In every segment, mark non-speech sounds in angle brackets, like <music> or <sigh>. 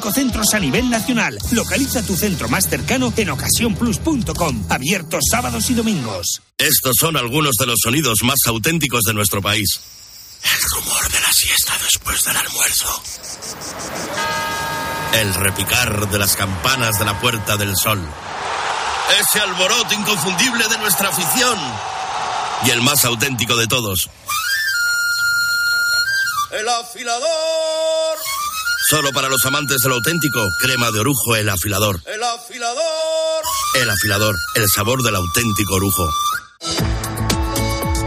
cinco centros a nivel nacional. Localiza tu centro más cercano en ocasiónplus.com. Abiertos sábados y domingos. Estos son algunos de los sonidos más auténticos de nuestro país. El rumor de la siesta después del almuerzo. El repicar de las campanas de la Puerta del Sol. Ese alboroto inconfundible de nuestra afición. Y el más auténtico de todos. El afilador. Solo para los amantes del auténtico, crema de orujo, el afilador. El afilador. El afilador, el sabor del auténtico orujo.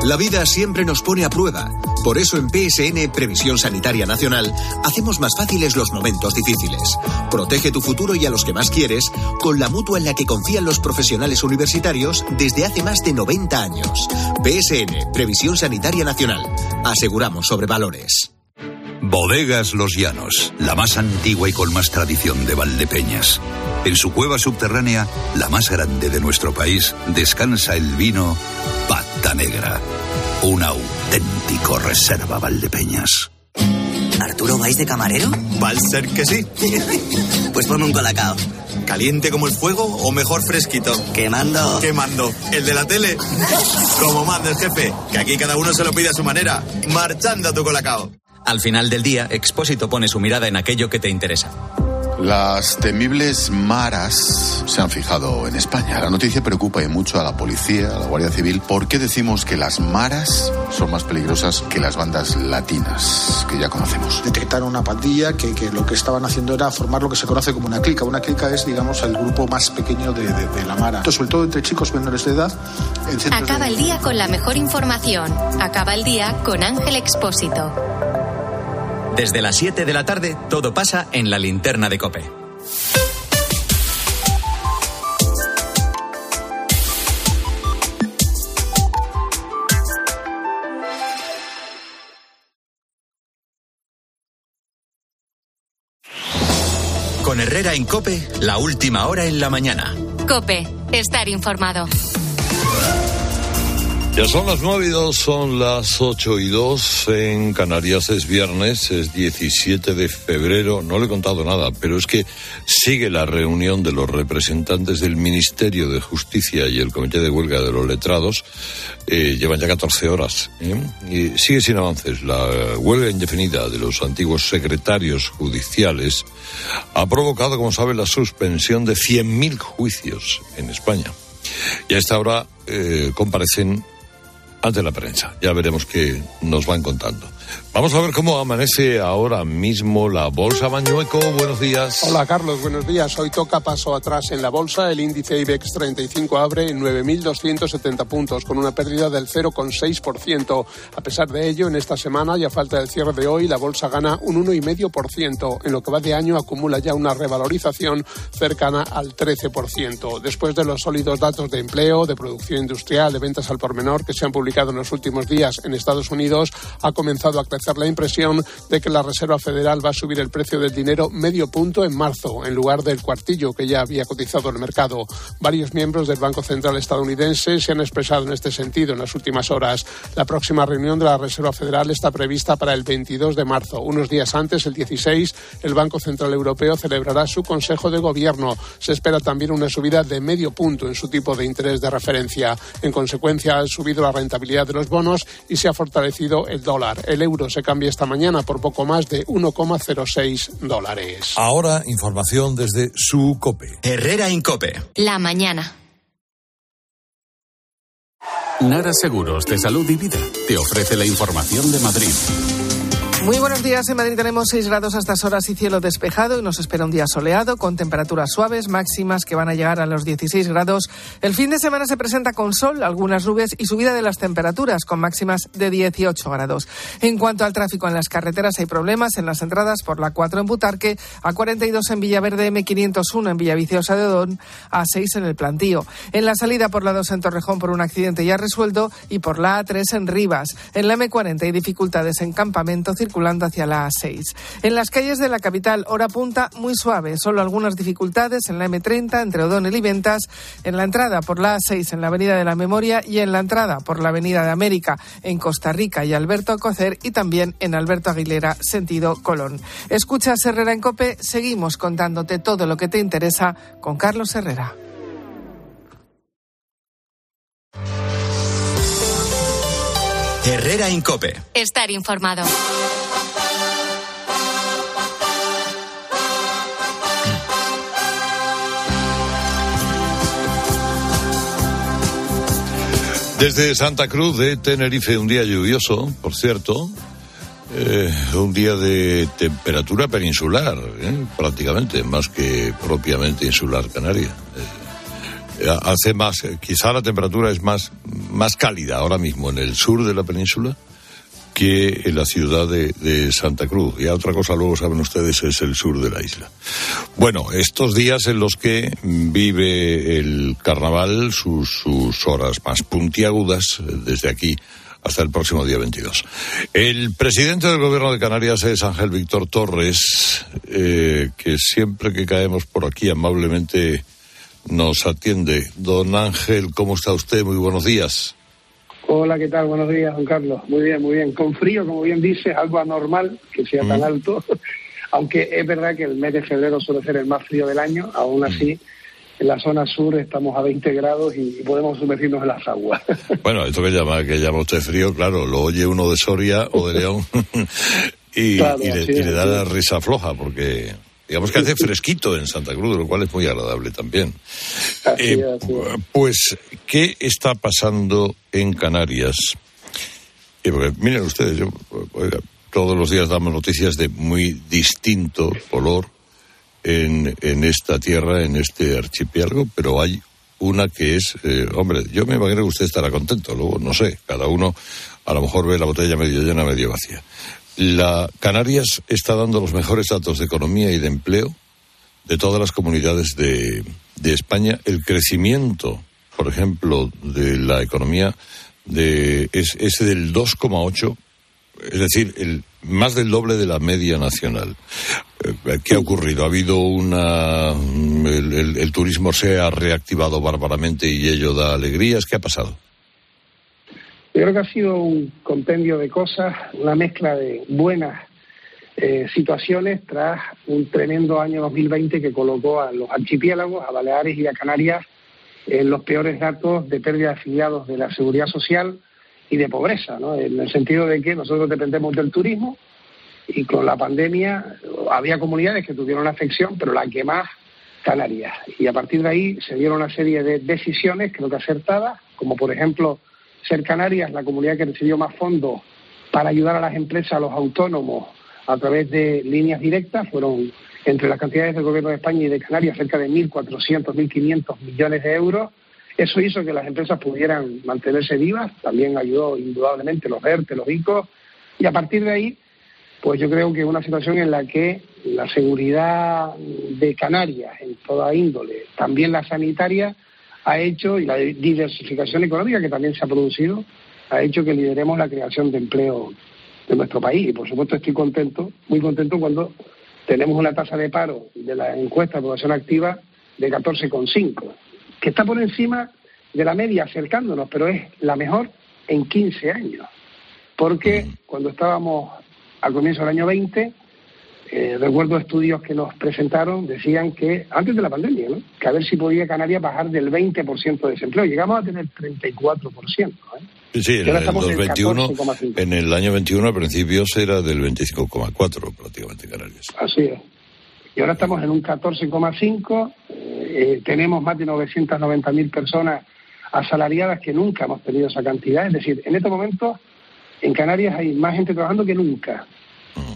La vida siempre nos pone a prueba. Por eso en PSN Previsión Sanitaria Nacional hacemos más fáciles los momentos difíciles. Protege tu futuro y a los que más quieres con la mutua en la que confían los profesionales universitarios desde hace más de 90 años. PSN Previsión Sanitaria Nacional. Aseguramos sobre valores. Bodegas Los Llanos, la más antigua y con más tradición de Valdepeñas. En su cueva subterránea, la más grande de nuestro país, descansa el vino Pata Negra. Un auténtico reserva Valdepeñas. ¿Arturo vais de camarero? Va a ser que sí. <laughs> pues ponme un colacao. ¿Caliente como el fuego o mejor fresquito? Quemando. Quemando. ¿El de la tele? <laughs> como manda el jefe, que aquí cada uno se lo pide a su manera. Marchando a tu colacao. Al final del día, Expósito pone su mirada en aquello que te interesa. Las temibles maras se han fijado en España. La noticia preocupa y mucho a la policía, a la Guardia Civil. ¿Por qué decimos que las maras son más peligrosas que las bandas latinas que ya conocemos? Detectaron una pandilla que, que lo que estaban haciendo era formar lo que se conoce como una clica. Una clica es, digamos, el grupo más pequeño de, de, de la mara. Entonces, sobre todo entre chicos menores de edad. Acaba de... el día con la mejor información. Acaba el día con Ángel Expósito. Desde las 7 de la tarde, todo pasa en la linterna de Cope. Con Herrera en Cope, la última hora en la mañana. Cope, estar informado. Ya son las nueve y dos, son las ocho y dos en Canarias. Es viernes, es 17 de febrero. No le he contado nada, pero es que sigue la reunión de los representantes del Ministerio de Justicia y el Comité de Huelga de los Letrados. Eh, llevan ya 14 horas. ¿eh? Y sigue sin avances. La huelga indefinida de los antiguos secretarios judiciales ha provocado, como sabe, la suspensión de 100.000 juicios en España. Y a esta hora eh, comparecen ante la prensa. Ya veremos qué nos van contando. Vamos a ver cómo amanece ahora mismo la bolsa Mañueco. Buenos días. Hola Carlos, buenos días. Hoy toca paso atrás en la bolsa. El índice IBEX 35 abre en 9.270 puntos con una pérdida del 0,6%. A pesar de ello, en esta semana y a falta del cierre de hoy, la bolsa gana un 1,5%. En lo que va de año acumula ya una revalorización cercana al 13%. Después de los sólidos datos de empleo, de producción industrial, de ventas al por menor que se han publicado en los últimos días en Estados Unidos, ha comenzado a crecer la impresión de que la Reserva Federal va a subir el precio del dinero medio punto en marzo, en lugar del cuartillo que ya había cotizado el mercado. Varios miembros del Banco Central estadounidense se han expresado en este sentido en las últimas horas. La próxima reunión de la Reserva Federal está prevista para el 22 de marzo. Unos días antes, el 16, el Banco Central Europeo celebrará su Consejo de Gobierno. Se espera también una subida de medio punto en su tipo de interés de referencia. En consecuencia, ha subido la rentabilidad de los bonos y se ha fortalecido el dólar. El euro se cambia esta mañana por poco más de 1,06 dólares. Ahora, información desde su COPE. Herrera Incope. La mañana. Nara Seguros de Salud y Vida te ofrece la información de Madrid. Muy buenos días. En Madrid tenemos 6 grados a estas horas y cielo despejado y nos espera un día soleado con temperaturas suaves máximas que van a llegar a los 16 grados. El fin de semana se presenta con sol, algunas nubes y subida de las temperaturas con máximas de 18 grados. En cuanto al tráfico en las carreteras hay problemas en las entradas por la 4 en Butarque, a 42 en Villaverde, M501 en Villaviciosa de Odón, a 6 en el Plantío. En la salida por la 2 en Torrejón por un accidente ya resuelto y por la A3 en Rivas. En la M40 hay dificultades en Campamento Circuito circulando hacia la A6. En las calles de la capital, hora punta muy suave, solo algunas dificultades en la M30 entre O'Donnell y Ventas, en la entrada por la A6 en la Avenida de la Memoria y en la entrada por la Avenida de América en Costa Rica y Alberto Cocer y también en Alberto Aguilera, sentido Colón. Escucha Herrera en Cope, seguimos contándote todo lo que te interesa con Carlos Herrera. Herrera Incope. Estar informado. Desde Santa Cruz de Tenerife, un día lluvioso, por cierto, eh, un día de temperatura peninsular, ¿eh? prácticamente, más que propiamente insular canaria. Eh, hace más, quizá la temperatura es más, más cálida ahora mismo en el sur de la península que en la ciudad de, Santa Cruz. Y otra cosa, luego saben ustedes, es el sur de la isla. Bueno, estos días en los que vive el carnaval, sus, sus horas más puntiagudas, desde aquí hasta el próximo día 22. El presidente del gobierno de Canarias es Ángel Víctor Torres, eh, que siempre que caemos por aquí amablemente nos atiende. Don Ángel, ¿cómo está usted? Muy buenos días. Hola, ¿qué tal? Buenos días, don Carlos. Muy bien, muy bien. Con frío, como bien dice, algo anormal que sea tan alto, <laughs> aunque es verdad que el mes de febrero suele ser el más frío del año, aún así en la zona sur estamos a 20 grados y podemos sumergirnos en las aguas. <laughs> Bueno, esto que llama, que llama usted frío, claro, lo oye uno de Soria o de León <laughs> y, le, da la risa floja porque digamos que hace fresquito en Santa Cruz, lo cual es muy agradable también. Eh, pues, ¿qué está pasando en Canarias? miren ustedes, todos los días damos noticias de muy distinto color en, en esta tierra, en este archipiélago, pero hay una que es, eh, hombre, yo me imagino que usted estará contento, luego no sé, cada uno a lo mejor ve la botella medio llena, medio vacía. La Canarias está dando los mejores datos de economía y de empleo de todas las comunidades de, España. El crecimiento, por ejemplo, de la economía de, es, es del 2,8 es decir, el, más del doble de la media nacional. Eh, ¿Qué ha ocurrido? ¿Ha habido una... El, turismo se ha reactivado bárbaramente y ello da alegrías? ¿Qué ha pasado? Yo creo que ha sido un compendio de cosas, una mezcla de buenas eh, situaciones tras un tremendo año 2020 que colocó a los archipiélagos, a Baleares y a Canarias en los peores datos de pérdida de afiliados de la seguridad social, y de pobreza, ¿no? en el sentido de que nosotros dependemos del turismo y con la pandemia había comunidades que tuvieron la afección, pero la que más, Canarias. Y a partir de ahí se dieron una serie de decisiones, creo que acertadas, como por ejemplo ser Canarias la comunidad que recibió más fondos para ayudar a las empresas, a los autónomos, a través de líneas directas, fueron entre las cantidades del Gobierno de España y de Canarias cerca de 1.400, 1.500 millones de euros. Eso hizo que las empresas pudieran mantenerse vivas, también ayudó indudablemente los ERTE, los ICO, y a partir de ahí, pues yo creo que es una situación en la que la seguridad de Canarias en toda índole, también la sanitaria, ha hecho, y la diversificación económica que también se ha producido, ha hecho que lideremos la creación de empleo de nuestro país. Y por supuesto estoy contento, muy contento cuando tenemos una tasa de paro de la encuesta de población activa de 14,5 que está por encima de la media acercándonos, pero es la mejor en 15 años. Porque cuando estábamos al comienzo del año 20, eh, recuerdo estudios que nos presentaron, decían que, antes de la pandemia, ¿no? que a ver si podía Canarias bajar del 20% de desempleo. Llegamos a tener 34%. ¿eh? Sí, en el, 21, en el año 21 al principio era del 25,4 prácticamente Canarias. Así es. Y ahora estamos en un 14,5 eh, tenemos más de 990.000 personas asalariadas que nunca hemos tenido esa cantidad. Es decir, en estos momentos en Canarias hay más gente trabajando que nunca.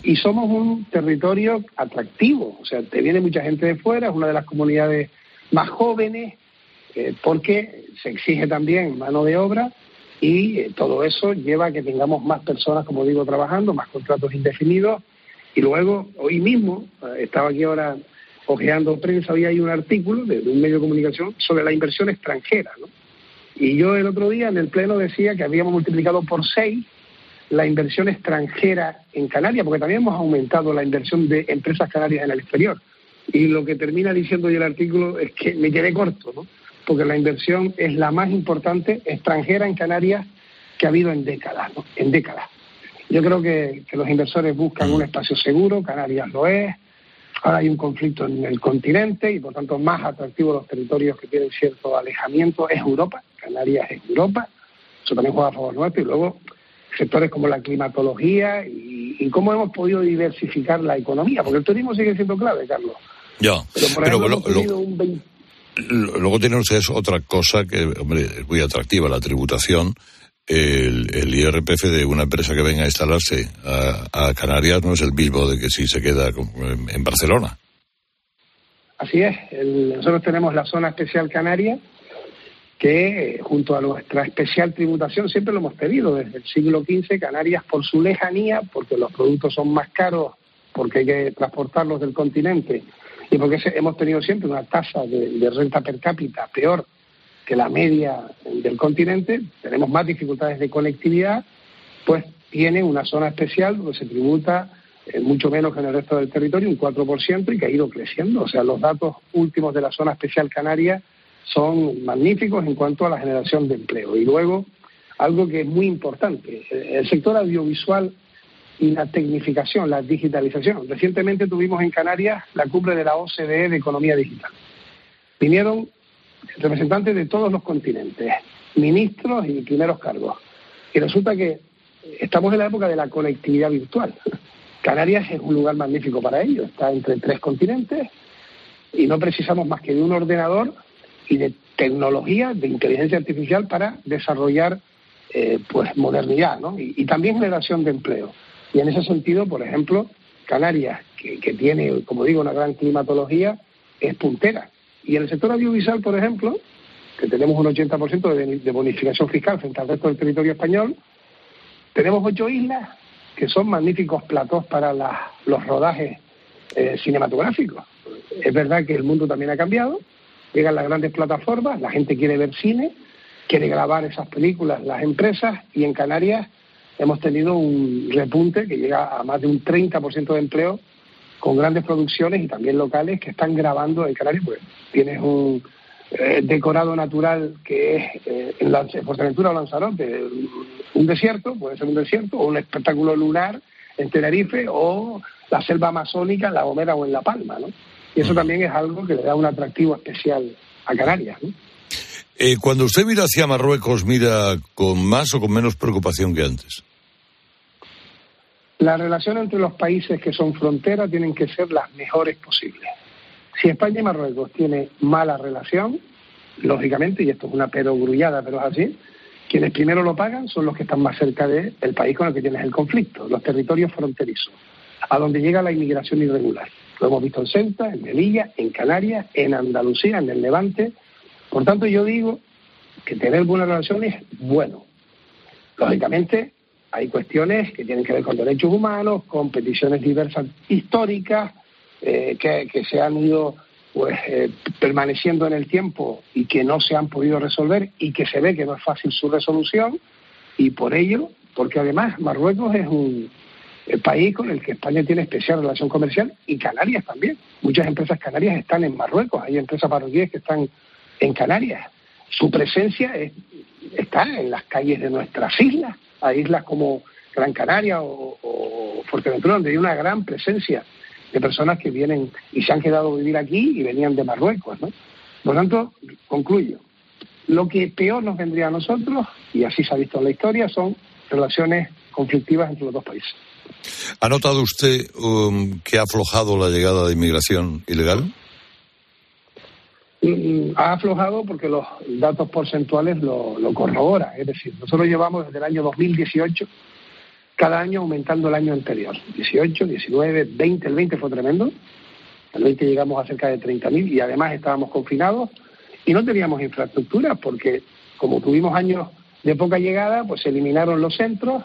Y somos un territorio atractivo, o sea, te viene mucha gente de fuera, es una de las comunidades más jóvenes, eh, porque se exige también mano de obra y eh, todo eso lleva a que tengamos más personas, como digo, trabajando, más contratos indefinidos. Y luego, hoy mismo, estaba aquí ahora ojeando prensa, había ahí un artículo de, un medio de comunicación sobre la inversión extranjera. ¿no? Y yo el otro día en el Pleno decía que habíamos multiplicado por seis la inversión extranjera en Canarias, porque también hemos aumentado la inversión de empresas canarias en el exterior. Y lo que termina diciendo hoy el artículo es que me quedé corto, ¿no? porque la inversión es la más importante extranjera en Canarias que ha habido en décadas, ¿no? En décadas. Yo creo que, que los inversores buscan un espacio seguro, Canarias lo es, ahora hay un conflicto en el continente y por tanto más atractivos los territorios que tienen cierto alejamiento es Europa, Canarias es Europa, eso también juega a favor nuestro y luego sectores como la climatología y, cómo hemos podido diversificar la economía, porque el turismo sigue siendo clave, Carlos. Ya, pero, luego tienen ustedes otra cosa que, hombre, es muy atractiva, la tributación. El, el, IRPF de una empresa que venga a instalarse a, Canarias no es el mismo de que si se queda en, Barcelona. Así es. nosotros tenemos la zona especial canaria, que junto a nuestra especial tributación siempre lo hemos pedido desde el siglo XV, Canarias por su lejanía, porque los productos son más caros, porque hay que transportarlos del continente y porque hemos tenido siempre una tasa de, renta per cápita peor que la media del continente, tenemos más dificultades de conectividad, pues tiene una zona especial donde se tributa eh, mucho menos que en el resto del territorio, un 4%, y que ha ido creciendo. O sea, los datos últimos de la zona especial canaria son magníficos en cuanto a la generación de empleo. Y luego, algo que es muy importante, el sector audiovisual y la tecnificación, la digitalización. Recientemente tuvimos en Canarias la cumbre de la OCDE de Economía Digital. Vinieron representantes de todos los continentes, ministros y primeros cargos. Y resulta que estamos en la época de la conectividad virtual. Canarias es un lugar magnífico para ello, está entre tres continentes y no precisamos más que de un ordenador y de tecnología, de inteligencia artificial para desarrollar eh, pues modernidad y, también generación de empleo. Y en ese sentido, por ejemplo, Canarias, que, tiene, como digo, una gran climatología, es puntera. Y en el sector audiovisual, por ejemplo, que tenemos un 80% de, de bonificación fiscal frente al resto del territorio español, tenemos ocho islas que son magníficos platos para los rodajes eh, cinematográficos. Es verdad que el mundo también ha cambiado, llegan las grandes plataformas, la gente quiere ver cine, quiere grabar esas películas, las empresas, y en Canarias hemos tenido un repunte que llega a más de un 30% de empleo con grandes producciones y también locales que están grabando en Canarias, pues tienes un eh, decorado natural que es eh, en la, Fuerteventura o Lanzarote, un desierto, puede ser un desierto, o un espectáculo lunar en Tenerife, o la selva amazónica en La Gomera o en La Palma, ¿no? Y eso también es algo que le da un atractivo especial a Canarias. Eh, cuando usted mira hacia Marruecos, ¿mira con más o con menos preocupación que antes? La relación entre los países que son fronteras tienen que ser las mejores posibles. Si España y Marruecos tienen mala relación, lógicamente, y esto es una perogrullada, pero es así, quienes primero lo pagan son los que están más cerca del país con el que tienes el conflicto, los territorios fronterizos, a donde llega la inmigración irregular. Lo hemos visto en Ceuta, en Melilla, en Canarias, en Andalucía, en el Levante. Por tanto, yo digo que tener buenas relaciones es bueno. Lógicamente, hay cuestiones que tienen que ver con derechos humanos, con peticiones diversas históricas, eh, que, se han ido pues eh, permaneciendo en el tiempo y que no se han podido resolver y que se ve que no es fácil su resolución y por ello, porque además Marruecos es un, el país con el que España tiene especial relación comercial y Canarias también. Muchas empresas canarias están en Marruecos, hay empresas marroquíes que están en Canarias. Su presencia está en las calles de nuestras islas, hay islas como Gran Canaria o, Fuerteventura, donde hay una gran presencia de personas que vienen y se han quedado a vivir aquí y venían de Marruecos. ¿no? Por lo tanto, concluyo, lo que peor nos vendría a nosotros, y así se ha visto en la historia, son relaciones conflictivas entre los dos países. ¿Ha notado usted um, que ha aflojado la llegada de inmigración ilegal? Mm, ha aflojado porque los datos porcentuales lo, lo corroboran. Es decir, nosotros llevamos desde el año 2018 cada año aumentando el año anterior. 18, 19, 20, el 20 fue tremendo. El 20 llegamos a cerca de 30.000 y además estábamos confinados y no teníamos infraestructura porque como tuvimos años de poca llegada, pues se eliminaron los centros,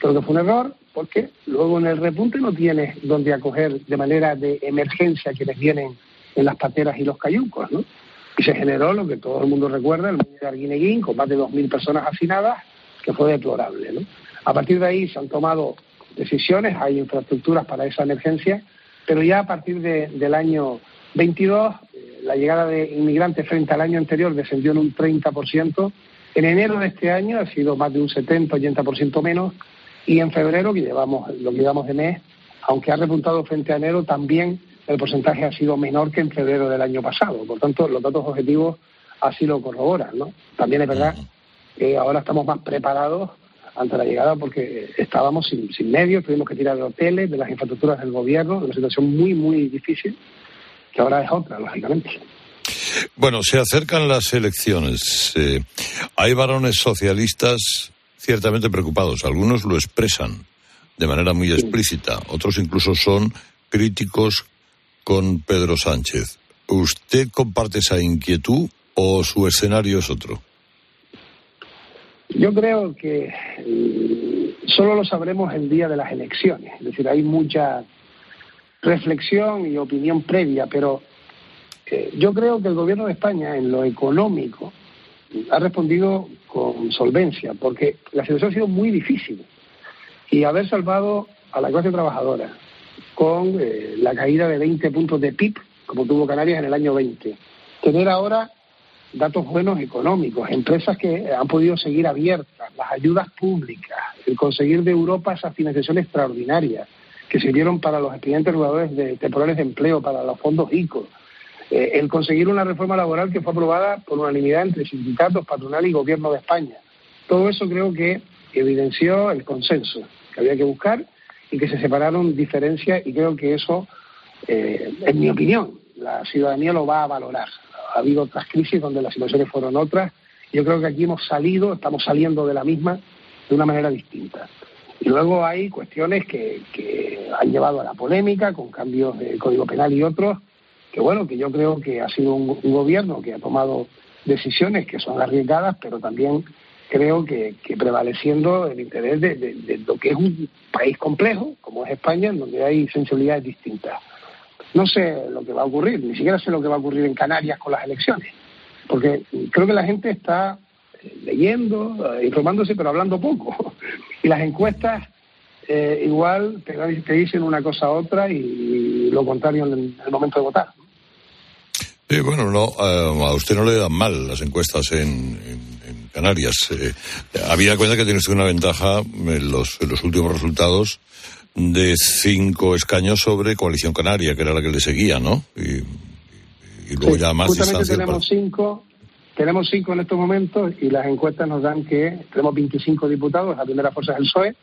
creo que fue un error, porque luego en el repunte no tienes donde acoger de manera de emergencia quienes vienen en las pateras y los cayucos, ¿no? Y se generó lo que todo el mundo recuerda, el muelle de Arguineguín, con más de 2.000 personas hacinadas, que fue deplorable, ¿no? A partir de ahí se han tomado decisiones, hay infraestructuras para esa emergencia, pero ya a partir del año 22 eh, la llegada de inmigrantes frente al año anterior descendió en un 30%. En enero de este año ha sido más de un 70-80% menos y en febrero, que llevamos lo que llevamos de mes, aunque ha repuntado frente a enero, también el porcentaje ha sido menor que en febrero del año pasado. Por tanto, los datos objetivos así lo corroboran. ¿no? También es verdad que ahora estamos más preparados ante la llegada porque estábamos sin, sin medios, tuvimos que tirar de hoteles, de las infraestructuras del gobierno, de una situación muy, muy difícil, que ahora es otra, lógicamente. Bueno, se acercan las elecciones. Eh, hay varones socialistas ciertamente preocupados. Algunos lo expresan de manera muy explícita. Otros incluso son críticos con Pedro Sánchez. ¿Usted comparte esa inquietud o su escenario es otro? Yo creo que mm, solo lo sabremos el día de las elecciones. Es decir, hay mucha reflexión y opinión previa, pero eh, yo creo que el gobierno de España en lo económico ha respondido con solvencia, porque la situación ha sido muy difícil. Y haber salvado a la clase trabajadora con eh, la caída de 20 puntos de PIB, como tuvo Canarias en el año 20, tener ahora datos buenos económicos, empresas que han podido seguir abiertas, las ayudas públicas, el conseguir de Europa esas financiaciones extraordinarias que sirvieron para los expedientes reguladores de, temporales de empleo, para los fondos ICO, eh, el conseguir una reforma laboral que fue aprobada por unanimidad entre sindicatos, patronal y gobierno de España. Todo eso creo que evidenció el consenso que había que buscar y que se separaron diferencias y creo que eso, eh, en mi opinión, la ciudadanía lo va a valorar ha habido otras crisis donde las situaciones fueron otras. Yo creo que aquí hemos salido, estamos saliendo de la misma de una manera distinta. Y luego hay cuestiones que, han llevado a la polémica con cambios de Código Penal y otros, que bueno, que yo creo que ha sido un, gobierno que ha tomado decisiones que son arriesgadas, pero también creo que, prevaleciendo el interés de, lo que es un país complejo, como es España, en donde hay sensibilidades distintas. No sé lo que va a ocurrir, ni siquiera sé lo que va a ocurrir en Canarias con las elecciones, porque creo que la gente está eh, leyendo, eh, informándose, pero hablando poco. <laughs> Y las encuestas eh, igual te, dicen una cosa a otra y, lo contrario en el, momento de votar. Sí, bueno, no, a usted no le dan mal las encuestas en, Canarias. había cuenta que tiene usted una ventaja en los, en los últimos resultados de cinco escaños sobre Coalición Canaria, que era la que le seguía, ¿no? Y, luego ya más justamente tenemos cinco, tenemos cinco en estos momentos y las encuestas nos dan que tenemos 25 diputados, la primera fuerza es el PSOE,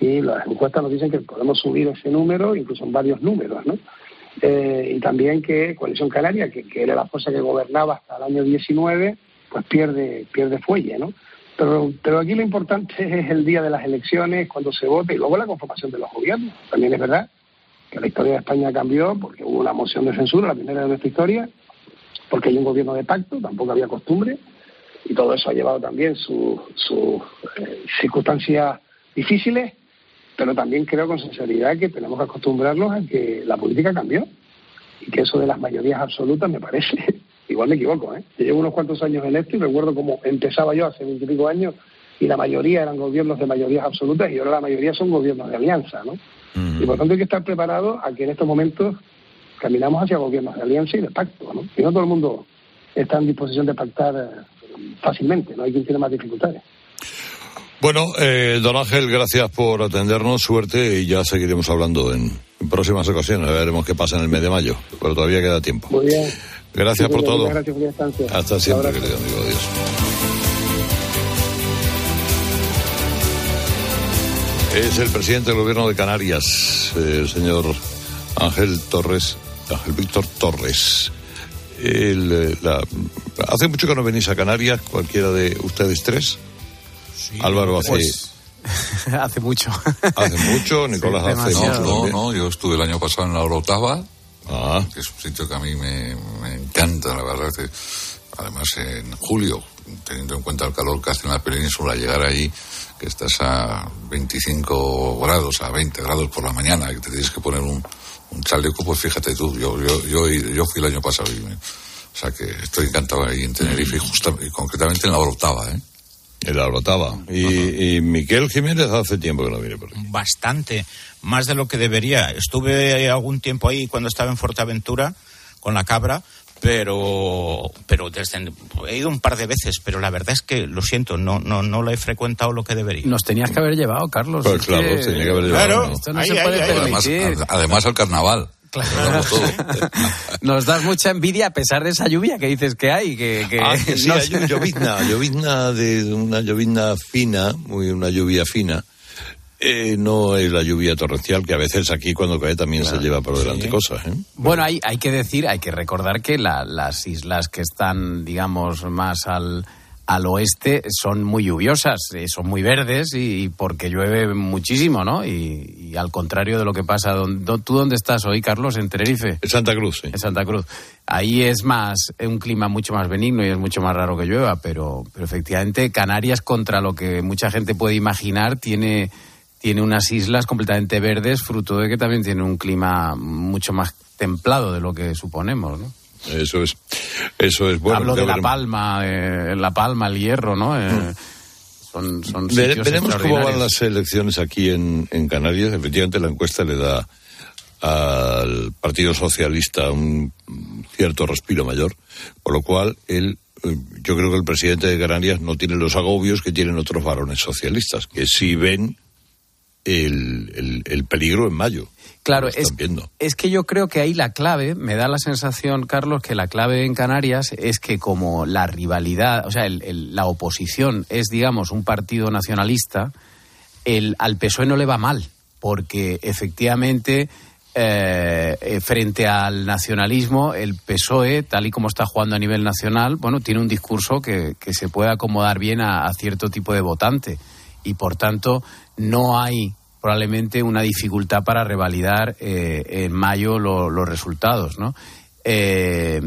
y las encuestas nos dicen que podemos subir ese número, incluso en varios números, ¿no? Eh, y también que Coalición Canaria, que, que, era la fuerza que gobernaba hasta el año 19, pues pierde, pierde fuelle, ¿no? Pero, aquí lo importante <laughs> es el día de las elecciones, cuando se vote, y luego la conformación de los gobiernos. También es verdad que la historia de España cambió porque hubo una moción de censura, la primera de nuestra historia, porque hay un gobierno de pacto, tampoco había costumbre, y todo eso ha llevado también sus eh, circunstancias difíciles, pero también creo con sinceridad que tenemos que acostumbrarnos a que la política cambió y que eso de las mayorías absolutas me parece <laughs> igual me equivoco, ¿eh? Yo llevo unos cuantos años en esto y recuerdo cómo empezaba yo hace veintipico años y la mayoría eran gobiernos de mayorías absolutas y ahora la mayoría son gobiernos de alianza, ¿no? Y por tanto hay que estar preparado a que en estos momentos caminamos hacia gobiernos de alianza y de pacto, ¿no? Y no todo el mundo está en disposición de pactar eh, fácilmente, ¿no? Hay quien tiene más dificultades. Bueno, eh, don Ángel, gracias por atendernos, suerte y ya seguiremos hablando en, en próximas ocasiones. Veremos qué pasa en el mes de mayo, pero todavía queda tiempo. Muy bien. Gracias por todo. Gracias por. Hasta siempre, querido amigo. Adiós. Es el presidente del gobierno de Canarias, el señor Ángel Torres, Ángel Víctor Torres. Eh, ¿Hace mucho que no venís a Canarias, cualquiera de ustedes tres? Álvaro hace... Pues, <laughs> hace mucho. Hace mucho, Nicolás hace mucho. No, no, yo estuve el año pasado en la Orotava Ah. que es un sitio que a mí me, encanta, la verdad. además, en julio, teniendo en cuenta el calor que hace en la península, llegar ahí, que estás a 25 grados, a 20 grados por la mañana, que te tienes que poner un, chaleco, pues fíjate tú, yo, yo, yo, yo fui el año pasado. o sea que estoy encantado ahí en Tenerife y, y concretamente en la octava, ¿eh? El Albataba. Y, y Miquel Jiménez hace tiempo que no viene por aquí. Bastante, más de lo que debería. Estuve algún tiempo ahí cuando estaba en Fuerteventura con la cabra, pero pero desde he ido un par de veces, pero la verdad es que lo siento, no no no lo he frecuentado lo que debería. Nos tenías que haber llevado, Carlos. Pues claro, que- tenía que haber llevado, Claro, ¿no? Esto no Ahí, se ahí, puede ahí. Además, permitir. además al carnaval. Todo. <laughs> Nos das mucha envidia a pesar de esa lluvia que dices que hay. Que, que Ah, que sí, no hay llovizna, llovizna de una llovizna fina, muy una lluvia fina. Eh, no es la lluvia torrencial que a veces aquí cuando cae también se lleva por delante cosas. ¿eh? Bueno, hay, hay que decir, hay que recordar que la- las islas que están, digamos, más al, al oeste son muy lluviosas, eh, son muy verdes y, y porque llueve muchísimo, ¿no? Y, y al contrario de lo que pasa, don- don- ¿tú dónde estás hoy, Carlos? En Tenerife. En Santa Cruz, sí. En Santa Cruz. Ahí es más, es un clima mucho más benigno y es mucho más raro que llueva, pero, pero efectivamente Canarias, contra lo que mucha gente puede imaginar, tiene, tiene unas islas completamente verdes, fruto de que también tiene un clima mucho más templado de lo que suponemos, ¿no? Eso es. Eso es bueno. Hablo de La veremos. Palma, eh, La Palma, el Hierro, ¿no? Eh, Son, son Vere- veremos cómo van las elecciones aquí en, en Canarias. Efectivamente, la encuesta le da al Partido Socialista un cierto respiro mayor, por lo cual él, eh, yo creo que el presidente de Canarias no tiene los agobios que tienen otros varones socialistas, que sí ven el, el- el peligro en mayo. Claro, es, que yo creo que ahí la clave, me da la sensación, Carlos, que la clave en Canarias es que como la rivalidad, o sea, el- el- la oposición es, digamos, un partido nacionalista, el, al PSOE no le va mal, porque efectivamente, eh, eh, frente al nacionalismo, el PSOE, tal y como está jugando a nivel nacional, bueno, tiene un discurso que, que se puede acomodar bien a, a cierto tipo de votante. Y por tanto, no hay probablemente una dificultad para revalidar eh, en mayo lo- los resultados, ¿no? Eh,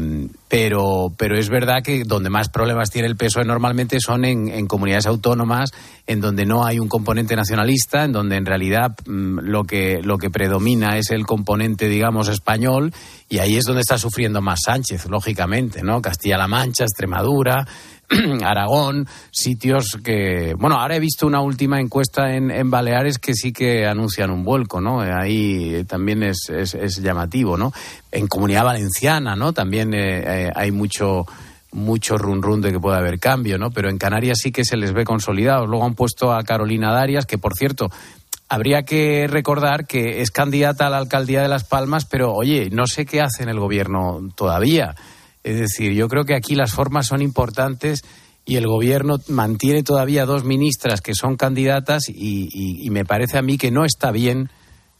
pero, pero es verdad que donde más problemas tiene el PSOE normalmente son en, en comunidades autónomas, en donde no hay un componente nacionalista, en donde en realidad mm, lo, que, lo que predomina es el componente, digamos, español, y ahí es donde está sufriendo más Sánchez, lógicamente, ¿no? Castilla-La Mancha, Extremadura, <clears throat> Aragón, sitios que... Bueno, ahora he visto una última encuesta en, Baleares que sí que anuncian un vuelco, ¿no? Ahí también es, es, es llamativo, ¿no? En Comunidad Valenciana, ¿no? También eh, eh, hay mucho mucho run run de que pueda haber cambio, ¿no? Pero en Canarias sí que se les ve consolidados. Luego han puesto a Carolina Darias, que por cierto, habría que recordar que es candidata a la alcaldía de Las Palmas, pero oye, no sé qué hace en el gobierno todavía. Es decir, yo creo que aquí las formas son importantes y el gobierno mantiene todavía dos ministras que son candidatas y, me parece a mí que no está bien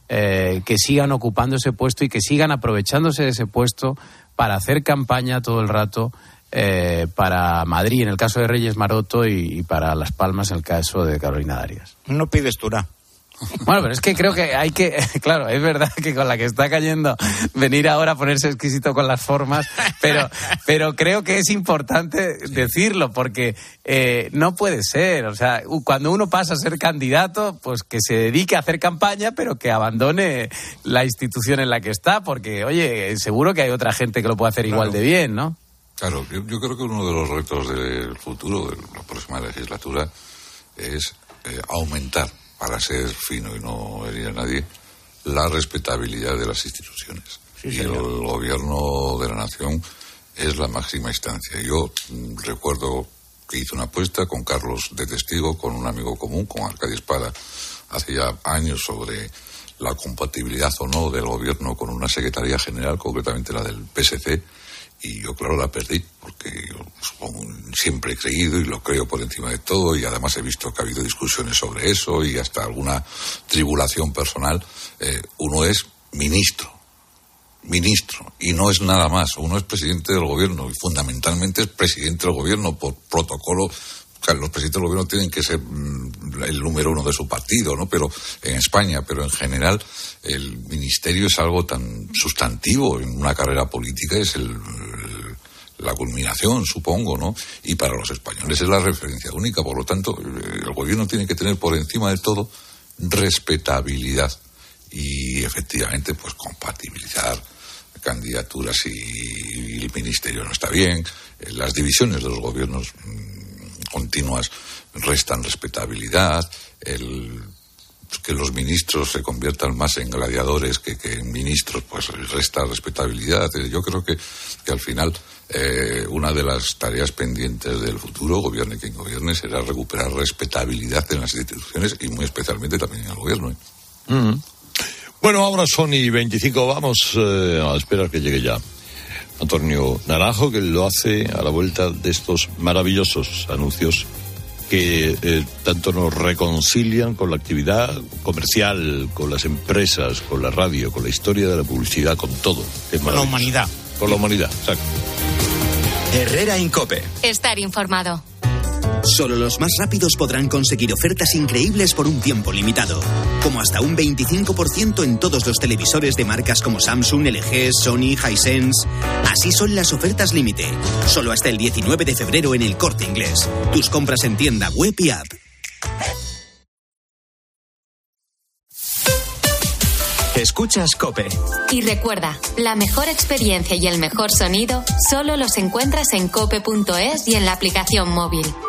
eh, que sigan ocupando ese puesto y que sigan aprovechándose de ese puesto para hacer campaña todo el rato eh, para Madrid en el caso de Reyes Maroto y, para Las Palmas en el caso de Carolina Darias. No pides Turá. Bueno, pero es que creo que hay que, <laughs> claro, es verdad que con la que está cayendo venir ahora a ponerse exquisito con las formas, pero, pero creo que es importante decirlo porque eh, no puede ser, o sea, cuando uno pasa a ser candidato, pues que se dedique a hacer campaña, pero que abandone la institución en la que está, porque, oye, seguro que hay otra gente que lo puede hacer igual de bien, ¿no? Claro, yo, yo creo que uno de los retos del futuro, de la próxima legislatura, es eh, aumentar, para ser fino y no herir a nadie, la respetabilidad de las instituciones. y el gobierno de la nación es la máxima instancia. Yo mm, recuerdo que hice una apuesta con Carlos de testigo, con un amigo común, con Arcadio Espada, hace ya años sobre la compatibilidad o no del gobierno con una secretaría general, concretamente la del PSC, y yo claro la perdí porque yo siempre he creído y lo creo por encima de todo y además he visto que ha habido discusiones sobre eso y hasta alguna tribulación personal. Eh, uno es ministro ministro y no es nada más. Uno es presidente del gobierno y fundamentalmente es presidente del gobierno por protocolo Claro, los presidentes del gobierno tienen que ser mm, el número uno de su partido, ¿no? Pero en España, pero en general, el ministerio es algo tan sustantivo en una carrera política, es el, la culminación, supongo, ¿no? Y para los españoles es la referencia única, por lo tanto, eh, el gobierno tiene que tener por encima de todo respetabilidad y efectivamente, pues compatibilizar candidaturas y, y el ministerio no está bien, eh, las divisiones de los gobiernos mm, continuas restan respetabilidad, el que los ministros se conviertan más en gladiadores que, en ministros, pues resta respetabilidad. Yo creo que, que al final eh, una de las tareas pendientes del futuro, gobierne quien gobierne, será recuperar respetabilidad en las instituciones y muy especialmente también en el gobierno. ¿eh? Mm. Bueno, ahora son y 25, vamos eh, a esperar que llegue ya. Antonio Naranjo, que lo hace a la vuelta de estos maravillosos anuncios que eh, tanto nos reconcilian con la actividad comercial, con las empresas, con la radio, con la historia de la publicidad, con todo. Con la humanidad. Con la humanidad, exacto. Herrera Incope. Estar informado. Solo los más rápidos podrán conseguir ofertas increíbles por un tiempo limitado, como hasta un 25% en todos los televisores de marcas como Samsung, LG, Sony, Hisense. Así son las ofertas límite, solo hasta el 19 de febrero en el Corte Inglés. Tus compras en tienda web y app. Escuchas Cope. Y recuerda, la mejor experiencia y el mejor sonido solo los encuentras en cope.es y en la aplicación móvil.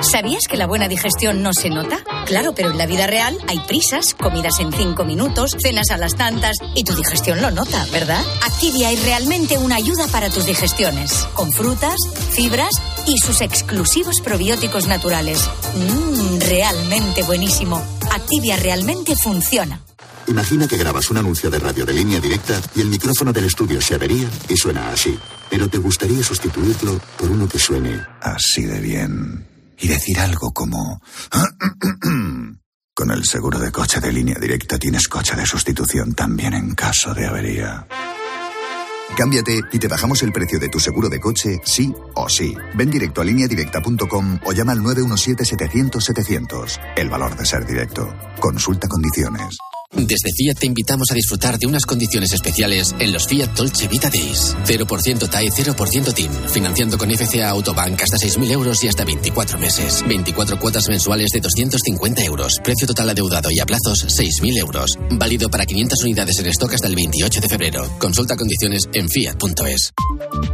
¿Sabías que la buena digestión no se nota? Claro, pero en la vida real hay prisas, comidas en cinco minutos, cenas a las tantas y tu digestión lo nota, ¿verdad? Activia es realmente una ayuda para tus digestiones, con frutas, fibras y sus exclusivos probióticos naturales. Mmm, realmente buenísimo. Activia realmente funciona. Imagina que grabas un anuncio de radio de línea directa y el micrófono del estudio se avería y suena así. Pero te gustaría sustituirlo por uno que suene así de bien y decir algo como... <clears throat> Con el seguro de coche de línea directa tienes coche de sustitución también en caso de avería. Cámbiate y te bajamos el precio de tu seguro de coche, sí o sí. Ven directo a lineadirecta.com o llama al 917-700-700. El valor de ser directo. Consulta condiciones. Desde Fiat te invitamos a disfrutar de unas condiciones especiales en los Fiat Dolce Vita Days. 0% TAE, 0% TIN. Financiando con FCA Autobank hasta 6.000 euros y hasta 24 meses. 24 cuotas mensuales de 250 euros. Precio total adeudado y a plazos 6.000 euros. Válido para 500 unidades en stock hasta el 28 de febrero. Consulta condiciones en fiat.es.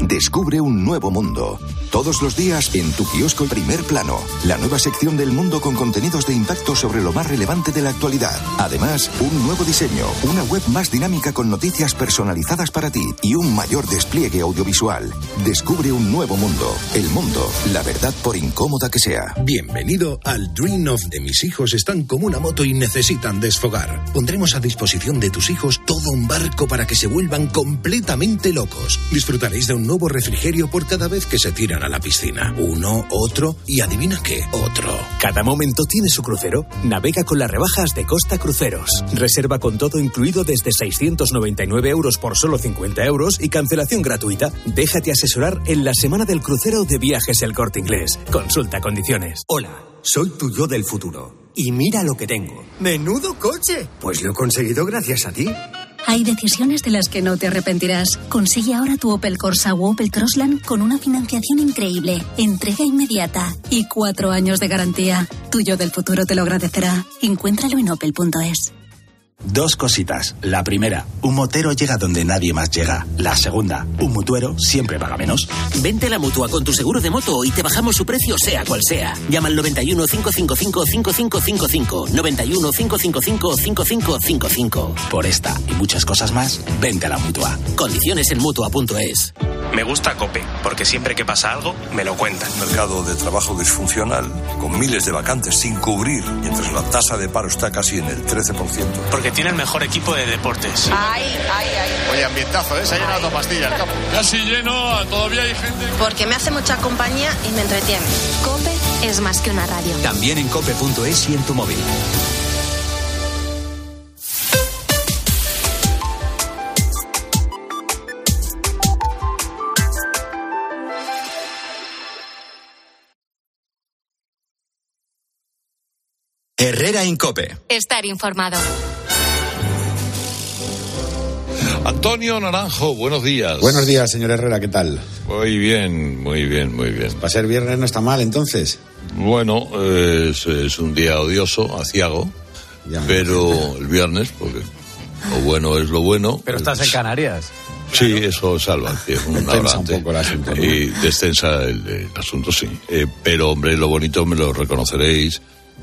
Descubre un nuevo mundo. Todos los días en tu kiosco Primer Plano. La nueva sección del mundo con contenidos de impacto sobre lo más relevante de la actualidad. Además, un nuevo diseño, una web más dinámica con noticias personalizadas para ti y un mayor despliegue audiovisual. Descubre un nuevo mundo. El mundo, la verdad por incómoda que sea. Bienvenido al Dream of de mis hijos están como una moto y necesitan desfogar. Pondremos a disposición de tus hijos todo un barco para que se vuelvan completamente locos. Disfrutaréis de un nuevo refrigerio por cada vez que se tiran a la piscina. Uno, otro y adivina qué, otro. Cada momento tiene su crucero. Navega con las rebajas de Costa Cruceros. Reserva con todo incluido desde 699 euros por solo 50 euros y cancelación gratuita. Déjate asesorar en la semana del crucero de viajes El Corte Inglés. Consulta condiciones. Hola, soy tu yo del futuro. Y mira lo que tengo. ¡Menudo coche! Pues lo he conseguido gracias a ti. Hay decisiones de las que no te arrepentirás. Consigue ahora tu Opel Corsa o Opel Crossland con una financiación increíble, entrega inmediata y cuatro años de garantía. Tuyo del futuro te lo agradecerá. Encuéntralo en opel.es. Dos cositas. La primera, un motero llega donde nadie más llega. La segunda, un mutuero siempre paga menos. Vente a la mutua con tu seguro de moto y te bajamos su precio sea cual sea. Llama al 91 555 5555. 91 555 5555. Por esta y muchas cosas más, vente a la mutua. Condiciones en mutua.es. Me gusta Cope, porque siempre que pasa algo, me lo cuentan. Mercado de trabajo disfuncional, con miles de vacantes sin cubrir, mientras la tasa de paro está casi en el 13%. Porque porque tiene el mejor equipo de deportes. Ay, ay, ay. Oye, ambientazo, ¿eh? Se ha llenado dos pastillas el campo. Casi lleno, todavía hay gente. Porque me hace mucha compañía y me entretiene. Cope es más que una radio. También en cope.es y en tu móvil. Herrera Incope. Estar informado. Antonio Naranjo, buenos días. Buenos días, señor Herrera, ¿qué tal? Muy bien, muy bien, muy bien. Para ser viernes no está mal, entonces. Bueno, es, es un día odioso, aciago, pero el viernes, porque lo bueno es lo bueno. Pero estás en Canarias. Sí, eso salva, que es un Descensa un poco el asunto, ¿no? Y descensa el, el asunto, sí. Eh, pero, hombre, lo bonito, me lo reconoceréis,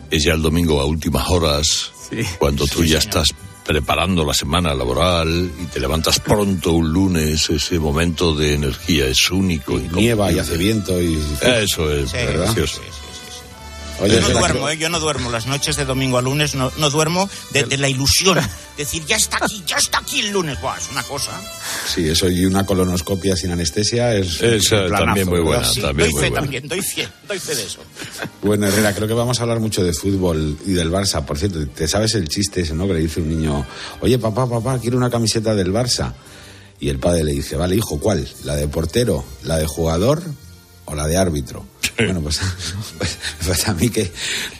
es ya el domingo a últimas horas, cuando tú ya estás preparando la semana laboral y te levantas pronto un lunes, ese momento de energía es único. Nieva y hace viento y... Eso es Sí, precioso. Oye, yo no duermo, ¿eh? yo no duermo. Las noches de domingo a lunes no, no duermo de, de la ilusión. Decir, ya está aquí, ya está aquí el lunes. Buah, es una cosa. Sí, eso y una colonoscopia sin anestesia es... Esa un planazo, también muy buena. Sí, también doy muy fe buena. también, doy fe, doy fe de eso. Bueno, Herrera, creo que vamos a hablar mucho de fútbol y del Barça. Por cierto, ¿te sabes el chiste ese, no? Que le dice un niño, oye, papá, papá, quiero una camiseta del Barça. Y el padre le dice, vale, hijo, ¿cuál? ¿La de portero, la de jugador o la de árbitro? Bueno, pues, pues, <laughs> pues a mí que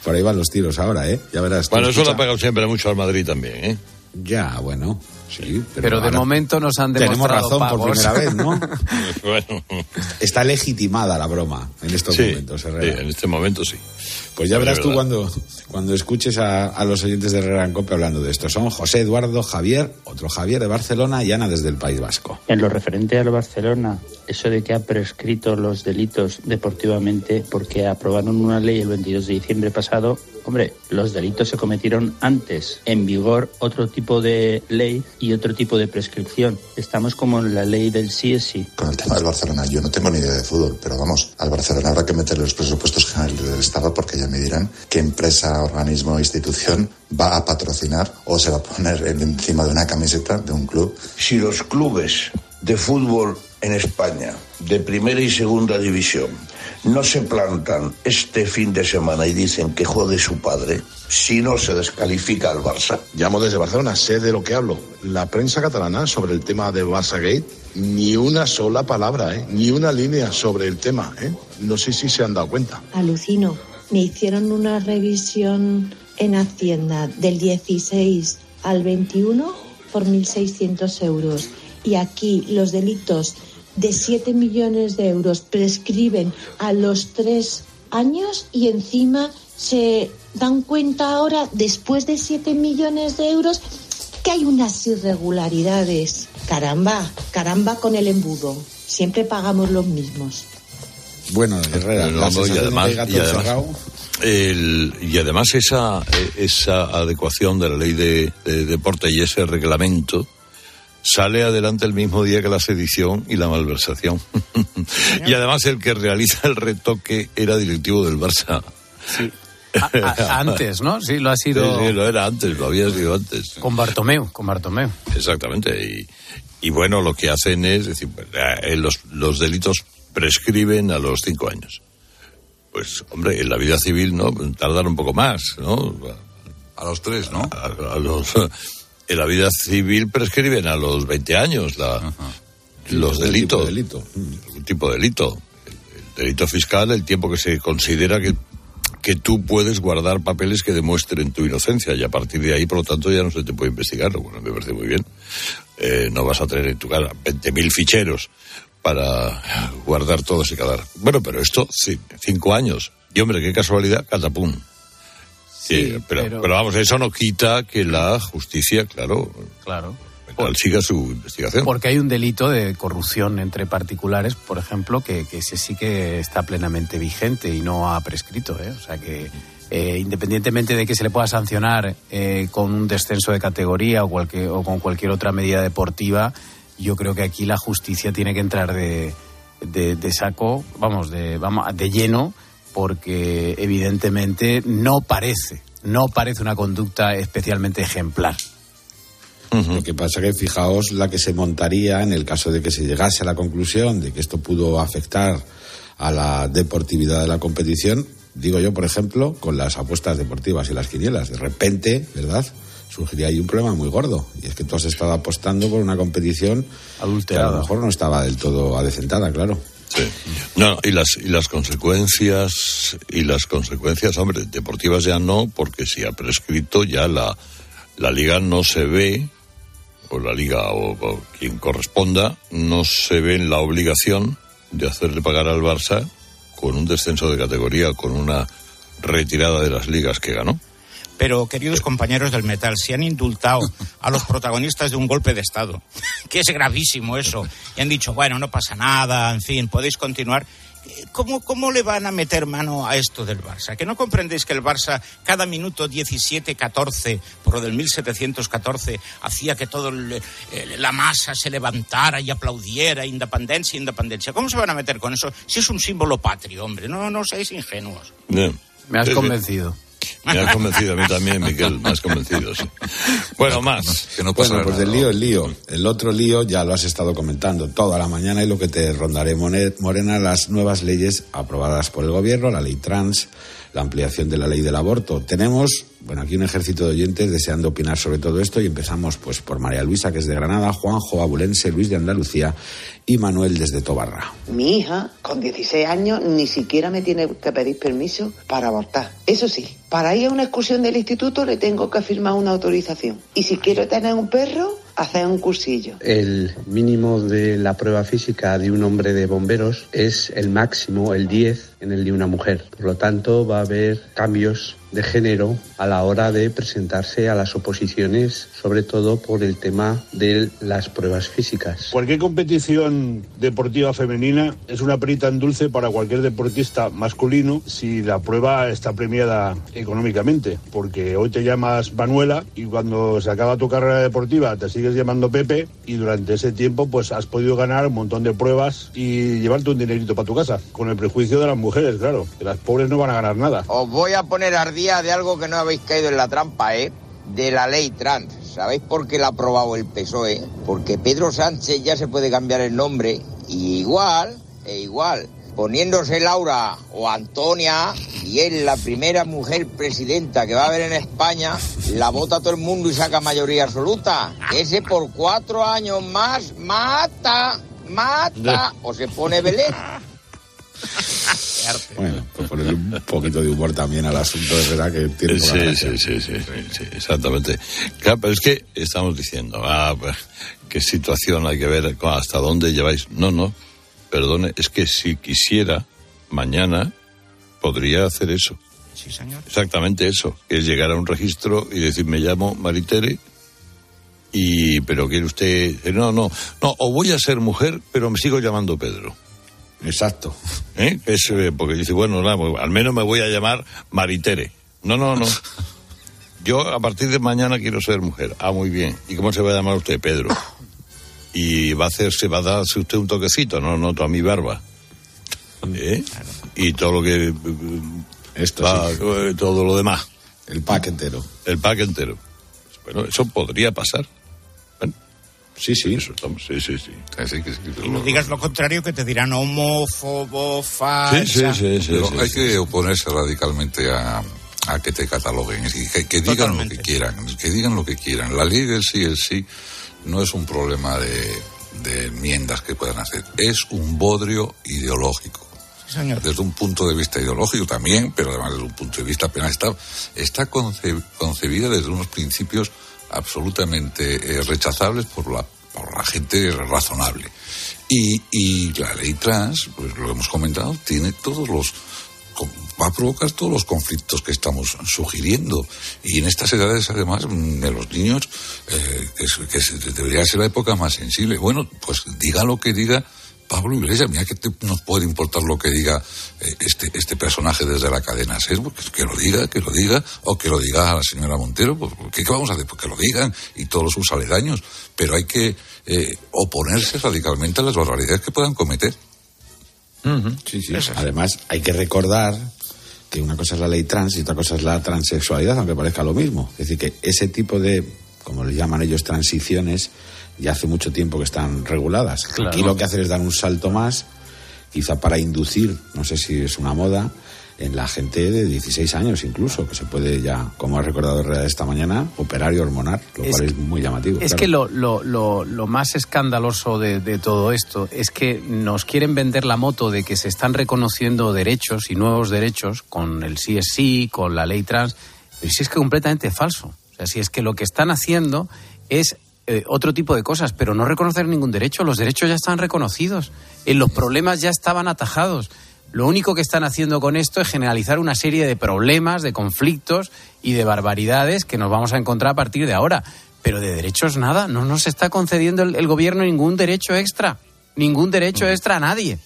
por ahí van los tiros ahora, ¿eh? Ya verás. Bueno, eso escucha- ha pegado siempre mucho al Madrid también, ¿eh? Ya, bueno, sí. Pero, Pero ahora de momento nos han Tenemos demostrado razón por primera vez, ¿no? <laughs> bueno. Está legitimada la broma en estos Sí, momentos, Herrera. sí, en este momento sí. Pues ya verás tú cuando, cuando escuches a, a los oyentes de Herrera en Cope hablando de esto. Son José Eduardo, Javier, otro Javier de Barcelona y Ana desde el País Vasco. En lo referente al Barcelona, eso de que ha prescrito los delitos deportivamente porque aprobaron una ley el 22 de diciembre pasado, hombre, los delitos se cometieron antes. En vigor otro tipo de ley y otro tipo de prescripción. Estamos como en la ley del sí es sí. Con el tema del Barcelona, yo no tengo ni idea de fútbol, pero vamos, al Barcelona habrá que meterle los presupuestos generales del Estado porque ya me dirán qué empresa, organismo o institución va a patrocinar o se va a poner en- encima de una camiseta de un club. si los clubes de fútbol en España, de primera y segunda división, no se plantan este fin de semana y dicen que jode su padre, si no se descalifica al Barça. Llamo desde Barcelona, sé de lo que hablo. La prensa catalana sobre el tema de Barçagate, ni una sola palabra, ¿eh? ni una línea sobre el tema. ¿eh? No sé si se han dado cuenta. Alucino. Me hicieron una revisión en Hacienda del 16 al 21 por 1.600 euros. Y aquí los delitos de 7 millones de euros prescriben a los tres años y encima se dan cuenta ahora, después de 7 millones de euros, que hay unas irregularidades. Caramba, caramba con el embudo. Siempre pagamos los mismos. Bueno, Herrera, no, y sensación además, de gato y además, encerrado. el- y además esa, eh, esa adecuación de la ley de, de deporte y ese reglamento sale adelante el mismo día que la sedición y la malversación. <laughs> y además el que realiza el retoque era directivo del Barça. <laughs> A- antes, ¿no? Sí, lo ha sido. Sí, sí, lo era antes, lo había sido antes. Con Bartomeu, con Bartomeu. Exactamente. Y, y bueno, lo que hacen es decir, pues, eh, los, los delitos prescriben a los cinco años. Pues, hombre, en la vida civil, ¿no? Tardar un poco más, ¿no? A los tres, ¿no? A, a los, en la vida civil prescriben a los 20 años la, los delitos. tipo de delito. Algún tipo de delito. El, el delito fiscal, el tiempo que se considera que, que tú puedes guardar papeles que demuestren tu inocencia y a partir de ahí, por lo tanto, ya no se te puede investigar, cual me parece muy bien. Eh, no vas a tener en tu casa 20.000 ficheros para guardar todos y cada. Bueno, pero esto, sí, cinco años. Y hombre, qué casualidad, catapum. Sí, pero, pero- pero... vamos, eso no quita que la justicia, claro, siga su investigación. Porque hay un delito de corrupción entre particulares, por ejemplo, que, que ese sí que está plenamente vigente y no ha prescrito. ¿eh? O sea que, eh, independientemente de que se le pueda sancionar eh, con un descenso de categoría o, cualquier, o con cualquier otra medida deportiva, yo creo que aquí la justicia tiene que entrar de, de, de saco, vamos, de, vamos, de lleno, porque evidentemente no parece, no parece una conducta especialmente ejemplar. Lo que pasa que fijaos la que se montaría en el caso de que se llegase a la conclusión de que esto pudo afectar a la deportividad de la competición, digo yo, por ejemplo, con las apuestas deportivas y las quinielas. De repente, ¿verdad? Surgiría ahí un problema muy gordo. Y es que tú has estado apostando por una competición que a lo mejor no estaba del todo adecentada, claro. Sí. No, y las, y las consecuencias, y las consecuencias, hombre, deportivas ya no, porque si ha prescrito ya la, la liga no se ve, o la liga o, o quien corresponda, no se ve en la obligación de hacerle pagar al Barça con un descenso de categoría, con una retirada de las ligas que ganó. Pero, queridos compañeros del metal, si han indultado a los protagonistas de un golpe de Estado, <laughs> que es gravísimo eso, y han dicho, bueno, no pasa nada, en fin, podéis continuar. ¿Cómo, ¿Cómo le van a meter mano a esto del Barça? ¿Que no comprendéis que el Barça cada minuto 17-14, por lo del 1714, hacía que toda la masa se levantara y aplaudiera, independencia, independencia? ¿Cómo se van a meter con eso si es un símbolo patrio, hombre? No, no seáis ingenuos. Me has convencido. Me has convencido a mí también, Miquel, has convencido, sí. Bueno, más. Que no bueno, pues del lío, el lío. El otro lío ya lo has estado comentando toda la mañana y lo que te rondaré, Morena, las nuevas leyes aprobadas por el gobierno, la ley trans, la ampliación de la ley del aborto. Tenemos, bueno, aquí un ejército de oyentes deseando opinar sobre todo esto y empezamos pues por María Luisa, que es de Granada, Juanjo Abulense, Luis de Andalucía y Manuel desde Tobarra. Mi hija, con 16 años, ni siquiera me tiene que pedir permiso para abortar. Eso sí, para ir a una excursión del instituto le tengo que firmar una autorización. Y si quiero tener un perro, hacer un cursillo. El mínimo de la prueba física de un hombre de bomberos es el máximo, el 10, en el de una mujer. Por lo tanto, va a haber cambios de género a la hora de presentarse a las oposiciones, sobre todo por el tema de las pruebas físicas. Cualquier competición deportiva femenina es una perita en dulce para cualquier deportista masculino si la prueba está premiada económicamente, porque hoy te llamas Manuela y cuando se acaba tu carrera deportiva te sigues llamando Pepe y durante ese tiempo pues has podido ganar un montón de pruebas y llevarte un dinerito para tu casa, con el prejuicio de las mujeres, claro, que las pobres no van a ganar nada. Os voy a poner al de algo que no habéis caído en la trampa, ¿eh? De la ley trans. ¿Sabéis por qué la ha aprobado el PSOE? Porque Pedro Sánchez ya se puede cambiar el nombre y igual, e igual, poniéndose Laura o Antonia y es la primera mujer presidenta que va a haber en España, la vota todo el mundo y saca mayoría absoluta. Ese por cuatro años más mata, mata o se pone Belén. Bueno, pues ponerle un poquito de humor también al asunto, es verdad que tiene Sí, sí, sí, sí, sí, sí, exactamente. Claro, pero es que estamos diciendo, ah, pues, qué situación hay que ver, con hasta dónde lleváis. No, no, perdone, es que si quisiera, mañana podría hacer eso. Sí, señor. Exactamente eso, que es llegar a un registro y decir, me llamo Maritere, y, pero quiere usted, no, no, no, o voy a ser mujer, pero me sigo llamando Pedro. Exacto. ¿Eh? Es, eh, porque dice, bueno, nada, pues, al menos me voy a llamar Maritere. No, no, no. <laughs> Yo a partir de mañana quiero ser mujer. Ah, muy bien. ¿Y cómo se va a llamar usted? Pedro. <coughs> Y va a hacerse, va a darse usted un toquecito, no noto a mi barba. ¿Eh? Y todo lo que... Esto va, sí. eh, Todo lo demás. El pack entero. El pack entero. Bueno, eso podría pasar. Sí, sí. Eso, estamos- sí, sí, sí. Y no digas lo contrario que te dirán homófobo, falsa. Pero hay que oponerse radicalmente a, a que te cataloguen, es decir, que, que digan lo que quieran, que digan lo que quieran. La ley del sí, el sí, no es un problema de, de enmiendas que puedan hacer, es un bodrio ideológico. señor. Desde un punto de vista ideológico también, pero además desde un punto de vista penal, está, está conce- concebida desde unos principios absolutamente eh, rechazables por la, por la gente razonable. Y, y la ley trans, pues lo hemos comentado, tiene todos los va a provocar todos los conflictos que estamos sugiriendo. Y en estas edades, además, mm, de los niños, eh, que, que debería ser la época más sensible. Bueno, pues diga lo que diga Pablo Iglesias, mira que te- nos puede importar lo que diga eh, este, este personaje desde la cadena SER, pues que lo diga, que lo diga, o que lo diga a la señora Montero, pues ¿qué, qué vamos a hacer? Pues que lo digan y todos sus aledaños, pero hay que eh, oponerse radicalmente a las barbaridades que puedan cometer. Sí, sí. Además, hay que recordar que una cosa es la ley trans y otra cosa es la transexualidad, aunque parezca lo mismo. Es decir, que ese tipo de, como le llaman ellos, transiciones, ya hace mucho tiempo que están reguladas. Claro. Aquí lo que hacen es dar un salto más, quizá para inducir, no sé si es una moda, en la gente de 16 años incluso, que se puede ya, como ha recordado esta mañana, operar y hormonar, lo Es cual es muy llamativo. Es claro. que lo, lo, lo, lo más escandaloso de, de todo esto es que nos quieren vender la moto de que se están reconociendo derechos y nuevos derechos con el sí es sí, con la ley trans, pero si es que completamente falso. O sea, si es que lo que están haciendo es eh, otro tipo de cosas, pero no reconocer ningún derecho. Los derechos ya están reconocidos, eh, los problemas ya estaban atajados. Lo único que están haciendo con esto es generalizar una serie de problemas, de conflictos y de barbaridades que nos vamos a encontrar a partir de ahora. Pero de derechos nada, no nos está concediendo el, el gobierno ningún derecho extra, ningún derecho extra a nadie.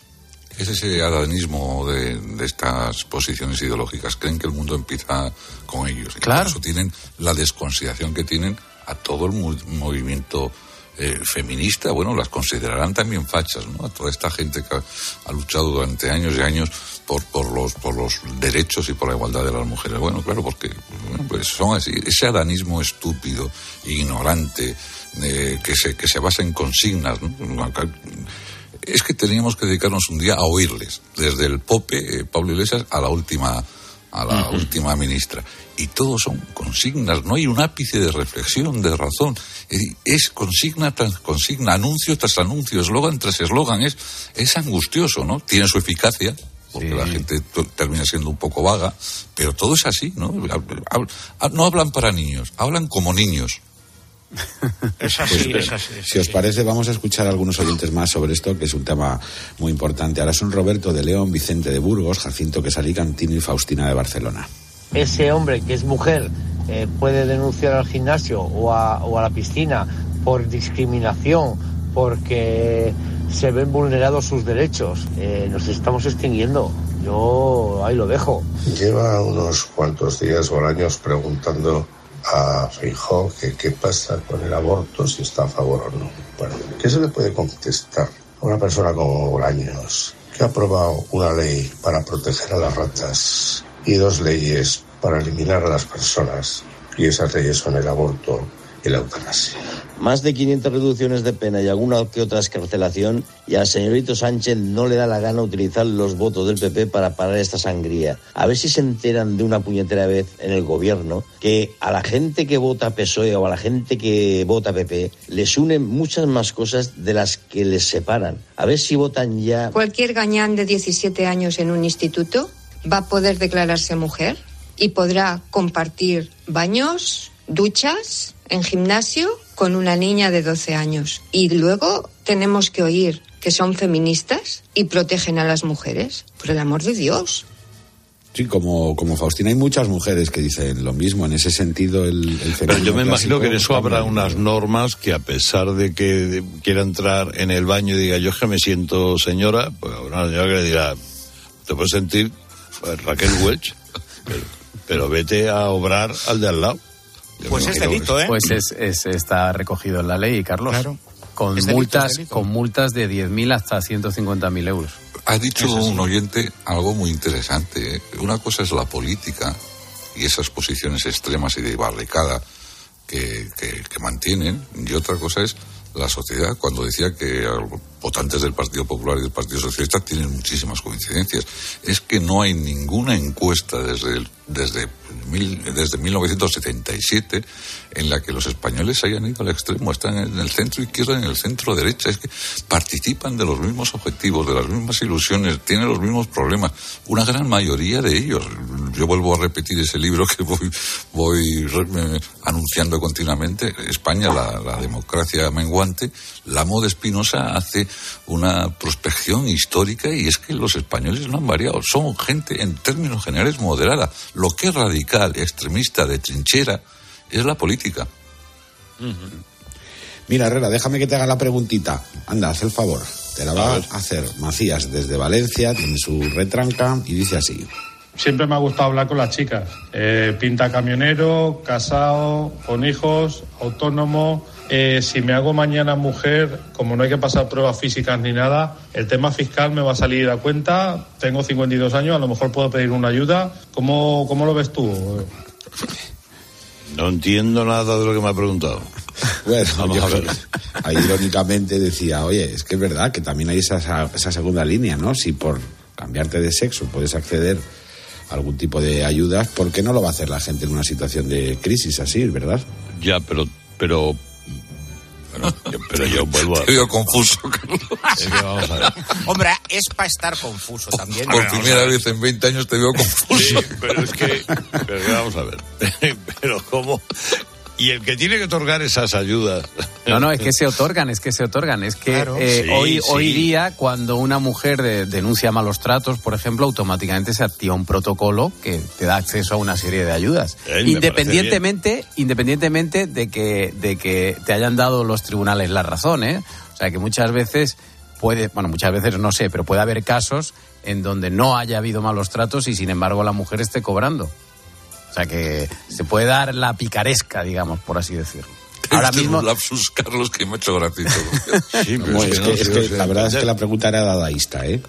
Es ese adanismo de, de estas posiciones ideológicas. Creen que el mundo empieza con ellos. Y Claro. Por eso tienen la desconsideración que tienen a todo el movimiento eh, feminista. Bueno, las considerarán también fachas, ¿no? A toda esta gente que ha, ha luchado durante años y años por, por, los, por los derechos y por la igualdad de las mujeres. Bueno, claro, porque pues son así. Ese adanismo estúpido, ignorante, eh, que, se, que se basa en consignas, ¿no? Es que teníamos que dedicarnos un día a oírles, desde el Pope, eh, Pablo Iglesias, a la última, a la última ministra. Y todos son consignas, no hay un ápice de reflexión, de razón. Es, consigna tras consigna, anuncio tras anuncio, eslogan tras eslogan. Es, es angustioso, ¿no? Tiene su eficacia, porque la gente termina siendo un poco vaga, pero todo es así, ¿no? No hablan para niños, hablan como niños. Es Pues, así, eh, es así. si os parece, vamos a escuchar a algunos oyentes más sobre esto, que es un tema muy importante. Ahora son Roberto de León, Vicente de Burgos, Jacinto Quesalí Cantino y Faustina de Barcelona. ese hombre que es mujer eh, puede denunciar al gimnasio o a, o a la piscina por discriminación, porque se ven vulnerados sus derechos, eh, nos estamos extinguiendo. Yo ahí lo dejo. Lleva unos cuantos días o años preguntando a Feijó que qué pasa con el aborto, si está a favor o no. Bueno, ¿qué se le puede contestar a una persona como Bolaños, que ha aprobado una ley para proteger a las ratas y dos leyes para eliminar a las personas? Y esas leyes son el aborto y la eutanasia. Más de 500 reducciones de pena y alguna que otra escarcelación, y al señorito Sánchez no le da la gana utilizar los votos del PP para parar esta sangría. A ver si se enteran de una puñetera vez en el gobierno que a la gente que vota PSOE o a la gente que vota PP les unen muchas más cosas de las que les separan. A ver si votan ya Cualquier gañán de 17 años en un instituto va a poder declararse mujer y podrá compartir baños, duchas, en gimnasio con una niña de 12 años. Y luego tenemos que oír que son feministas y protegen a las mujeres. Por el amor de Dios. Sí, como, como Faustina, hay muchas mujeres que dicen lo mismo. En ese sentido, el, el Pero yo me imagino que en eso habrá unas normas que a pesar de que quiera entrar en el baño y diga yo es que me siento señora, pues habrá una señora que le dirá, te puedes sentir pues, Raquel Welch, <laughs> pero, pero vete a obrar al de al lado. Yo Pues me es imagino delito, ¿eh? Pues es, es- está recogido en la ley, Carlos. Claro. Con Es delito, multas, es delito. con multas de 10.000 hasta 150.000 euros. Ha dicho Eso sí. un oyente algo muy interesante. ¿eh? Una cosa es la política y esas posiciones extremas y de barricada que, que- que mantienen, y otra cosa es la sociedad, cuando decía que los votantes del Partido Popular y del Partido Socialista tienen muchísimas coincidencias. Es que no hay ninguna encuesta desde, el- desde, mil- desde 1977 en la que los españoles hayan ido al extremo, están en el centro izquierda en el centro derecha. Es que participan de los mismos objetivos, de las mismas ilusiones, tienen los mismos problemas. Una gran mayoría de ellos. Yo vuelvo a repetir ese libro que voy, eh, anunciando continuamente. España, la, democracia menguante. La moda Espinosa hace una prospección histórica y es que los españoles no han variado. Son gente, en términos generales, moderada. Lo que es radical, extremista, de trinchera, es la política. Mira, Herrera, déjame que te haga la preguntita. Anda, haz el favor. Te la va a, hacer Macías desde Valencia, tiene su retranca y dice así. Siempre me ha gustado hablar con las chicas. Eh, pinta camionero, casado, con hijos, autónomo. Eh, si me hago mañana mujer, como no hay que pasar pruebas físicas ni nada, el tema fiscal me va a salir a cuenta. Tengo 52 años, a lo mejor puedo pedir una ayuda. ¿Cómo, cómo lo ves tú? No entiendo nada de lo que me ha preguntado. Bueno, Vamos yo a ver. ahí irónicamente decía, oye, es que es verdad que también hay esa, esa segunda línea, ¿no? Si por cambiarte de sexo puedes acceder algún tipo de ayudas, porque no lo va a hacer la gente en una situación de crisis así, ¿verdad? Ya, pero, pero, yo- pero yo vuelvo a. Te veo confuso, Es que vamos a ver. Hombre, es para estar confuso también. Por primera vez en 20 años te veo confuso. Sí, pero es que, pero que vamos a ver. <laughs> Pero cómo. Y el que tiene que otorgar esas ayudas. No, no, es que se otorgan, es que se otorgan. Es que Claro. eh, Sí, hoy, sí. hoy día, cuando una mujer de- denuncia malos tratos, por ejemplo, automáticamente se activa un protocolo que te da acceso a una serie de ayudas. Eh, me independientemente, independientemente de que, de que te hayan dado los tribunales la razón, ¿eh? O sea, que muchas veces puede, bueno, muchas veces no sé, pero puede haber casos en donde no haya habido malos tratos y sin embargo la mujer esté cobrando. O sea que se puede dar la picaresca, digamos, por así decirlo. Ahora Este es mismo, un lapsus, Carlos, que me ha hecho gracia. <laughs> Sí, pero No, es es que que- no es se que os la verdad es que la pregunta era dadaísta, ¿eh?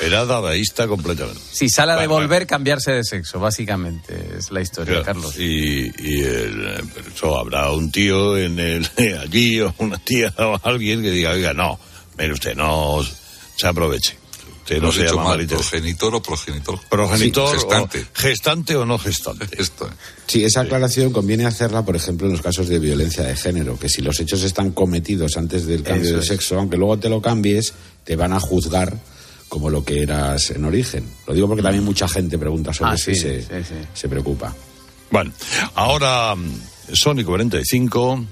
Era dadaísta completamente. si sale a devolver, cambiarse de sexo, básicamente es la historia, Claro, Carlos. Y, y el- pero eso habrá un tío en el, <laughs> allí o una tía o alguien que diga, oiga, no, mire usted, no se aproveche. Usted no Hemos se llama mal, progenitor o progenitor. Progenitor Sí, gestante. o gestante o no gestante. <laughs> Esto. Sí, esa aclaración conviene hacerla, por ejemplo, en los casos de violencia de género, que si los hechos están cometidos antes del cambio Eso de es. sexo, aunque luego te lo cambies, te van a juzgar como lo que eras en origen. Lo digo porque también mucha gente pregunta sobre Ah, eso y se, sí, sí. se preocupa. Bueno, ahora mm, y 45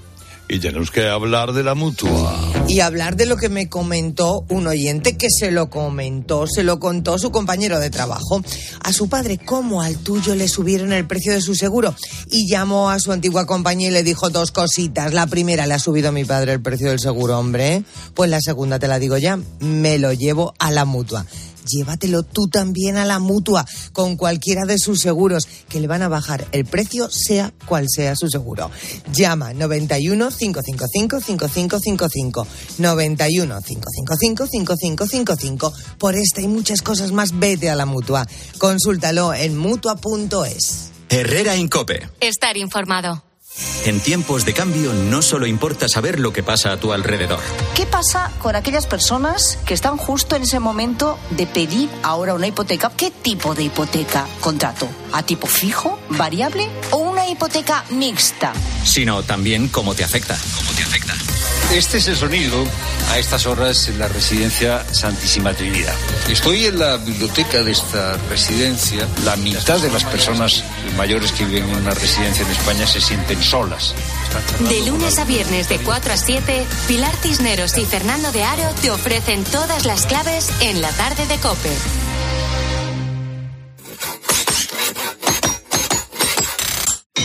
y tenemos que hablar de la mutua. Y hablar de lo que me comentó un oyente que se lo comentó, se lo contó su compañero de trabajo. A su padre, como al tuyo, le subieron el precio de su seguro. Y llamó a su antigua compañía y le dijo dos cositas. La primera, le ha subido a mi padre el precio del seguro, hombre. Pues la segunda te la digo ya, me lo llevo a la mutua. Llévatelo tú también a la mutua con cualquiera de sus seguros, que le van a bajar el precio, sea cual sea su seguro. Llama 91 555 5555 91 555 5555 Por esta y muchas cosas más, vete a la mutua. Consúltalo en mutua.es. Herrera Incope. Estar informado. En tiempos de cambio no solo importa saber lo que pasa a tu alrededor. ¿Qué pasa con aquellas personas que están justo en ese momento de pedir ahora una hipoteca? ¿Qué tipo de hipoteca contrato? ¿A tipo fijo, variable o una hipoteca mixta? Sino también cómo te afecta. ¿Cómo te afecta? Este es el sonido a estas horas en la residencia Santísima Trinidad. Estoy en la biblioteca de esta residencia. La mitad de las personas mayores que viven en una residencia en España se sienten solas. De lunes a viernes de 4 a 7, Pilar Cisneros y Fernando de Aro te ofrecen todas las claves en la tarde de Cope.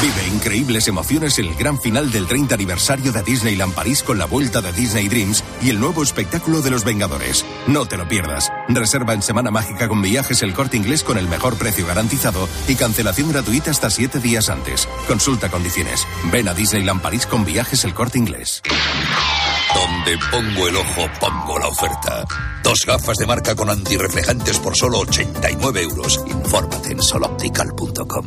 Vive increíbles emociones el gran final del 30 aniversario de Disneyland París con la vuelta de Disney Dreams y el nuevo espectáculo de los Vengadores. No te lo pierdas. Reserva en Semana Mágica con viajes el corte inglés con el mejor precio garantizado y cancelación gratuita hasta 7 días antes. Consulta condiciones. Ven a Disneyland París con viajes el corte inglés. Donde pongo el ojo, pongo la oferta. Dos gafas de marca con antirreflejantes por solo 89 euros. Infórmate en soloptical.com.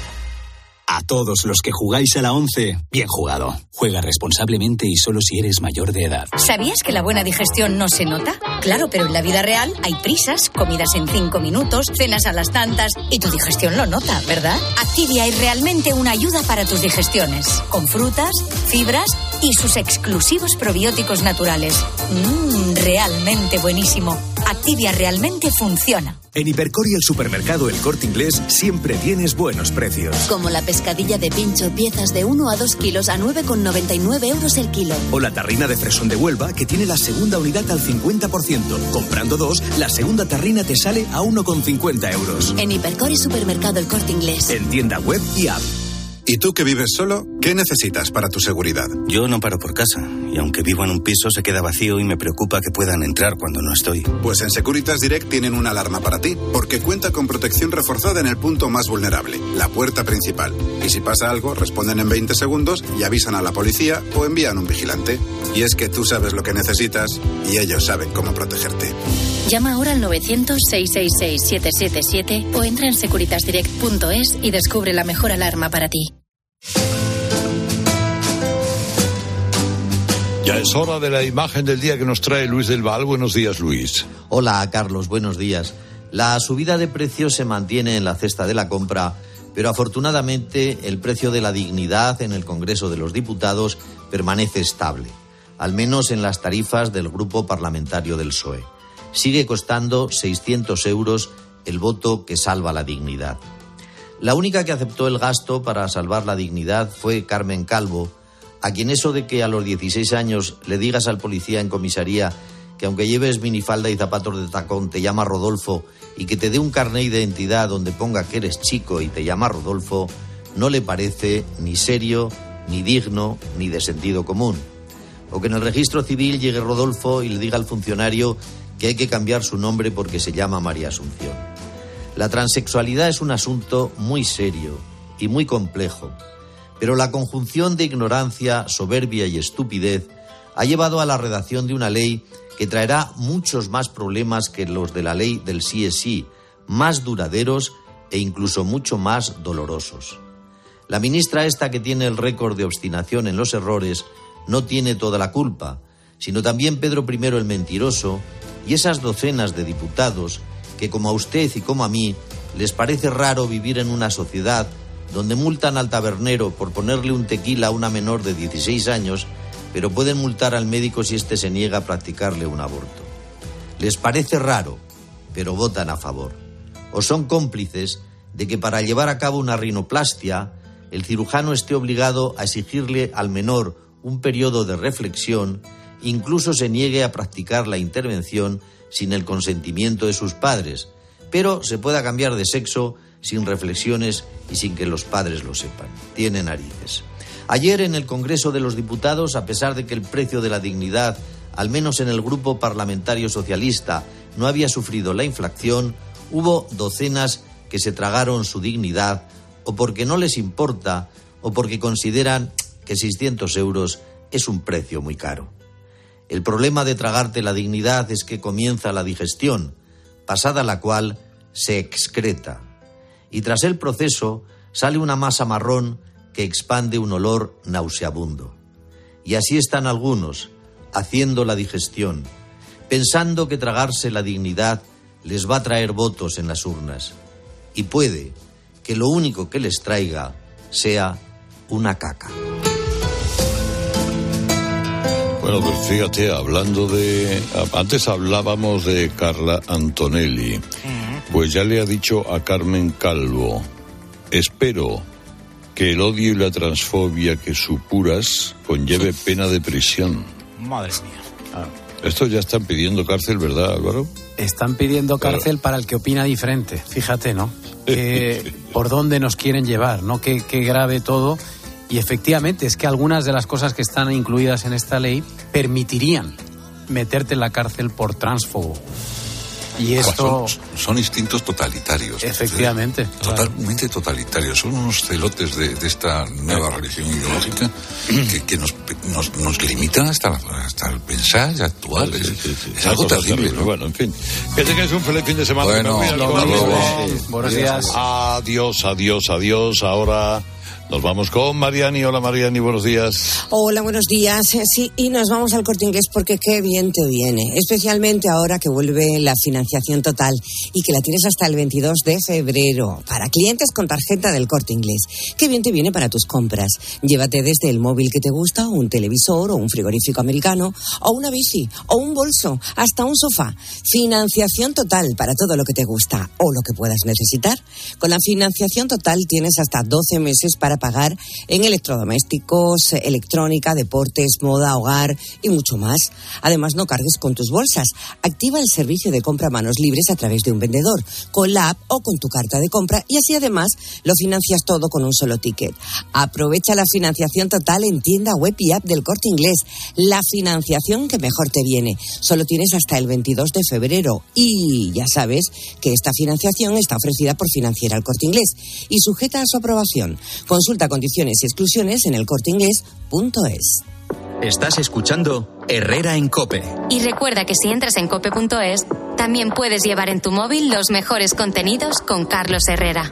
A todos los que jugáis a la 11, bien jugado. Juega responsablemente y solo si eres mayor de edad. ¿Sabías que la buena digestión no se nota? Claro, pero en la vida real hay prisas, comidas en cinco minutos, cenas a las tantas y tu digestión lo nota, ¿verdad? Activia es realmente una ayuda para tus digestiones, con frutas, fibras y sus exclusivos probióticos naturales. Mmm, realmente buenísimo. Activia realmente funciona. En Hipercor y el supermercado El Corte Inglés siempre tienes buenos precios. Como la pescadilla de pincho, piezas de 1 a 2 kilos a 9,99 euros el kilo. O la tarrina de fresón de Huelva, que tiene la segunda unidad al 50%. Comprando dos, la segunda tarrina te sale a 1,50 euros. En Hipercor y supermercado El Corte Inglés. En tienda web y app. ¿Y tú que vives solo? ¿Qué necesitas para tu seguridad? Yo no paro por casa, y aunque vivo en un piso se queda vacío y me preocupa que puedan entrar cuando no estoy. Pues en Securitas Direct tienen una alarma para ti, porque cuenta con protección reforzada en el punto más vulnerable, la puerta principal. Y si pasa algo, responden en 20 segundos y avisan a la policía o envían un vigilante. Y es que tú sabes lo que necesitas y ellos saben cómo protegerte. Llama ahora al 900-666-777 o entra en securitasdirect.es y descubre la mejor alarma para ti. Ya es hora de la imagen del día que nos trae Luis del Val. Buenos días, Luis. Hola, Carlos. Buenos días. La subida de precios se mantiene en la cesta de la compra, pero afortunadamente el precio de la dignidad en el Congreso de los Diputados permanece estable, al menos en las tarifas del Grupo Parlamentario del PSOE. Sigue costando 600 euros el voto que salva la dignidad. La única que aceptó el gasto para salvar la dignidad fue Carmen Calvo, a quien eso de que a los 16 años le digas al policía en comisaría que aunque lleves minifalda y zapatos de tacón te llama Rodolfo y que te dé un carné de identidad donde ponga que eres chico y te llama Rodolfo, no le parece ni serio, ni digno, ni de sentido común. O que en el registro civil llegue Rodolfo y le diga al funcionario que hay que cambiar su nombre porque se llama María Asunción. La transexualidad es un asunto muy serio y muy complejo pero la conjunción de ignorancia, soberbia y estupidez ha llevado a la redacción de una ley que traerá muchos más problemas que los de la ley del sí es sí, más duraderos e incluso mucho más dolorosos. La ministra esta que tiene el récord de obstinación en los errores no tiene toda la culpa, sino también Pedro I el mentiroso y esas docenas de diputados que como a usted y como a mí les parece raro vivir en una sociedad donde multan al tabernero por ponerle un tequila a una menor de 16 años, pero pueden multar al médico si éste se niega a practicarle un aborto. Les parece raro, pero votan a favor. O son cómplices de que para llevar a cabo una rinoplastia, el cirujano esté obligado a exigirle al menor un periodo de reflexión, incluso se niegue a practicar la intervención sin el consentimiento de sus padres, pero se pueda cambiar de sexo sin reflexiones y sin que los padres lo sepan. Tiene narices. Ayer en el Congreso de los Diputados, a pesar de que el precio de la dignidad, al menos en el grupo parlamentario socialista, no había sufrido la inflación, hubo docenas que se tragaron su dignidad o porque no les importa o porque consideran que 600 euros es un precio muy caro. El problema de tragarte la dignidad es que comienza la digestión, pasada la cual se excreta y tras el proceso sale una masa marrón que expande un olor nauseabundo. Y así están algunos, haciendo la digestión, pensando que tragarse la dignidad les va a traer votos en las urnas. Y puede que lo único que les traiga sea una caca. Bueno, pues fíjate, hablando de... Antes hablábamos de Carla Antonelli. Pues ya le ha dicho a Carmen Calvo, espero que el odio y la transfobia que supuras conlleve pena de prisión. Madre mía. Ah. Esto ya están pidiendo cárcel, ¿verdad, Álvaro? Están pidiendo cárcel para el que opina diferente. Fíjate, ¿no? <laughs> por dónde nos quieren llevar, ¿no? Qué, qué grave todo. Y efectivamente, es que algunas de las cosas que están incluidas en esta ley permitirían meterte en la cárcel por transfobo. Y esto... Son, instintos totalitarios. Efectivamente. Totalmente totalitarios. Son unos celotes de, esta nueva religión ideológica que, nos, nos, limitan hasta, hasta el pensar y actuar. es, algo terrible. Bueno, en fin. Que tengáis un feliz fin de semana. Bueno, Buenos días. Adiós, adiós, adiós. Ahora Nos vamos con Mariani. Hola Mariani, buenos días. Hola, buenos días. Eh, Sí, y nos vamos al corte inglés porque qué bien te viene. Especialmente ahora que vuelve la financiación total y que la tienes hasta el 22 de febrero para clientes con tarjeta del corte inglés. Qué bien te viene para tus compras. Llévate desde el móvil que te gusta, un televisor o un frigorífico americano, o una bici, o un bolso, hasta un sofá. Financiación total para todo lo que te gusta o lo que puedas necesitar. Con la financiación total tienes hasta 12 meses para pagar en electrodomésticos, electrónica, deportes, moda, hogar y mucho más. Además, no cargues con tus bolsas. Activa el servicio de compra a manos libres a través de un vendedor, con la app o con tu carta de compra y así además lo financias todo con un solo ticket. Aprovecha la financiación total en tienda web y app del corte inglés. La financiación que mejor te viene. Solo tienes hasta el 22 de febrero y ya sabes que esta financiación está ofrecida por Financiera al Corte Inglés y sujeta a su aprobación. Consulta condiciones y exclusiones en elcorteinglés.es. Estás escuchando Herrera en Cope. Y recuerda que si entras en cope.es, también puedes llevar en tu móvil los mejores contenidos con Carlos Herrera.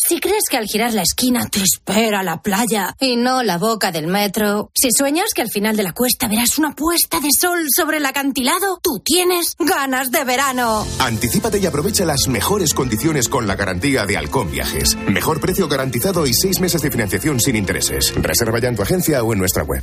Si crees que al girar la esquina te espera la playa y no la boca del metro, si sueñas que al final de la cuesta verás una puesta de sol sobre el acantilado, tú tienes ganas de verano. Anticípate y aprovecha las mejores condiciones con la garantía de Halcón Viajes. Mejor precio garantizado y seis meses de financiación sin intereses. Reserva ya en tu agencia o en nuestra web.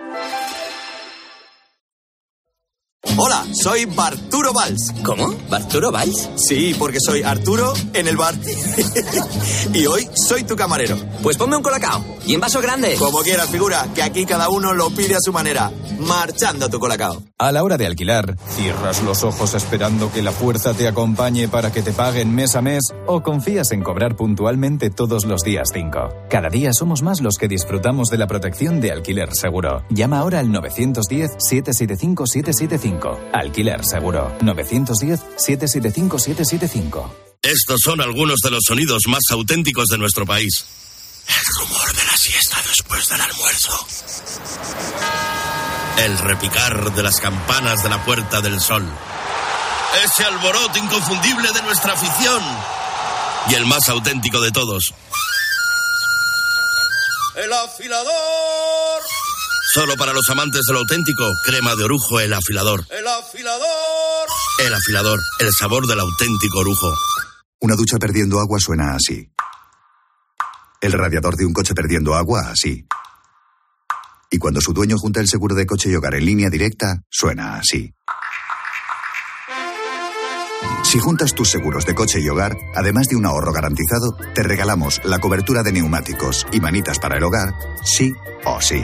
Hola, soy Barturo Valls. ¿Cómo? ¿Barturo Valls? Sí, porque soy Arturo en el bar. <laughs> y hoy soy tu camarero. Pues ponme un colacao. Y en vaso grande. Como quieras, figura, que aquí cada uno lo pide a su manera. Marchando tu colacao. A la hora de alquilar, ¿cierras los ojos esperando que la fuerza te acompañe para que te paguen mes a mes o confías en cobrar puntualmente todos los días 5? Cada día somos más los que disfrutamos de la protección de alquiler seguro. Llama ahora al 910-775-775. Alquiler seguro. 910-775-775. Estos son algunos de los sonidos más auténticos de nuestro país. El rumor de la siesta después del almuerzo. El repicar de las campanas de la Puerta del Sol. Ese alboroto inconfundible de nuestra afición. Y el más auténtico de todos. El afilador. Solo para los amantes de lo auténtico, crema de orujo, el afilador. El afilador. El afilador, el sabor del auténtico orujo. Una ducha perdiendo agua suena así. El radiador de un coche perdiendo agua así. Y cuando su dueño junta el seguro de coche y hogar en línea directa, suena así. Si juntas tus seguros de coche y hogar, además de un ahorro garantizado, te regalamos la cobertura de neumáticos y manitas para el hogar, sí o sí.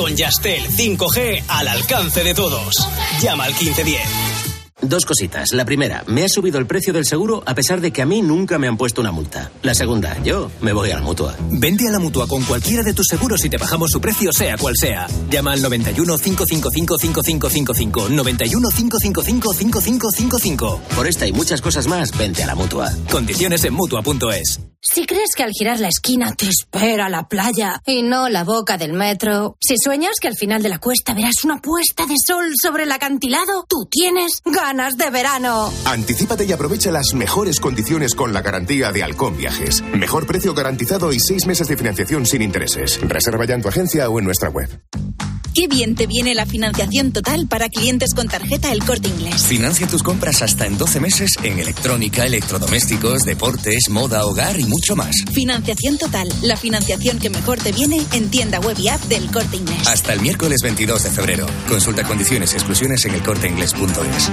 con Yastel 5G al alcance de todos. Llama al 1510. Dos cositas. La primera, me ha subido el precio del seguro a pesar de que a mí nunca me han puesto una multa. La segunda, yo me voy a la mutua. Vente a la mutua con cualquiera de tus seguros y te bajamos su precio, sea cual sea. Llama al 91 555 5555. 91 555 5555. Por esta y muchas cosas más, vente a la mutua. Condiciones en mutua.es. Si crees que al girar la esquina te espera la playa y no la boca del metro, si sueñas que al final de la cuesta verás una puesta de sol sobre el acantilado, tú tienes ganas de verano. Anticípate y aprovecha las mejores condiciones con la garantía de Halcón Viajes. Mejor precio garantizado y seis meses de financiación sin intereses. Reserva ya en tu agencia o en nuestra web. Qué bien te viene la financiación total para clientes con tarjeta El Corte Inglés. Financia tus compras hasta en 12 meses en electrónica, electrodomésticos, deportes, moda, hogar y mucho más. Financiación total, la financiación que mejor te viene en tienda web y app del Corte Inglés. Hasta el miércoles 22 de febrero. Consulta condiciones y exclusiones en elcorteinglés.es.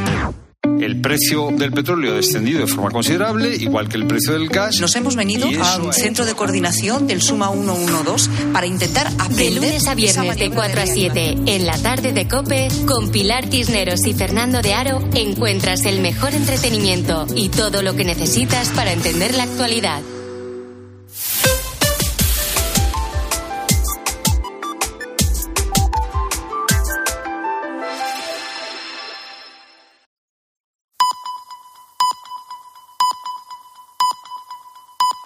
El precio del petróleo ha descendido de forma considerable, igual que el precio del gas. Nos hemos venido a un centro de coordinación del Suma 112 para intentar aprender. De lunes a viernes de 4 a 7, en la tarde de Cope, con Pilar Tisneros y Fernando de Aro, encuentras el mejor entretenimiento y todo lo que necesitas para entender la actualidad.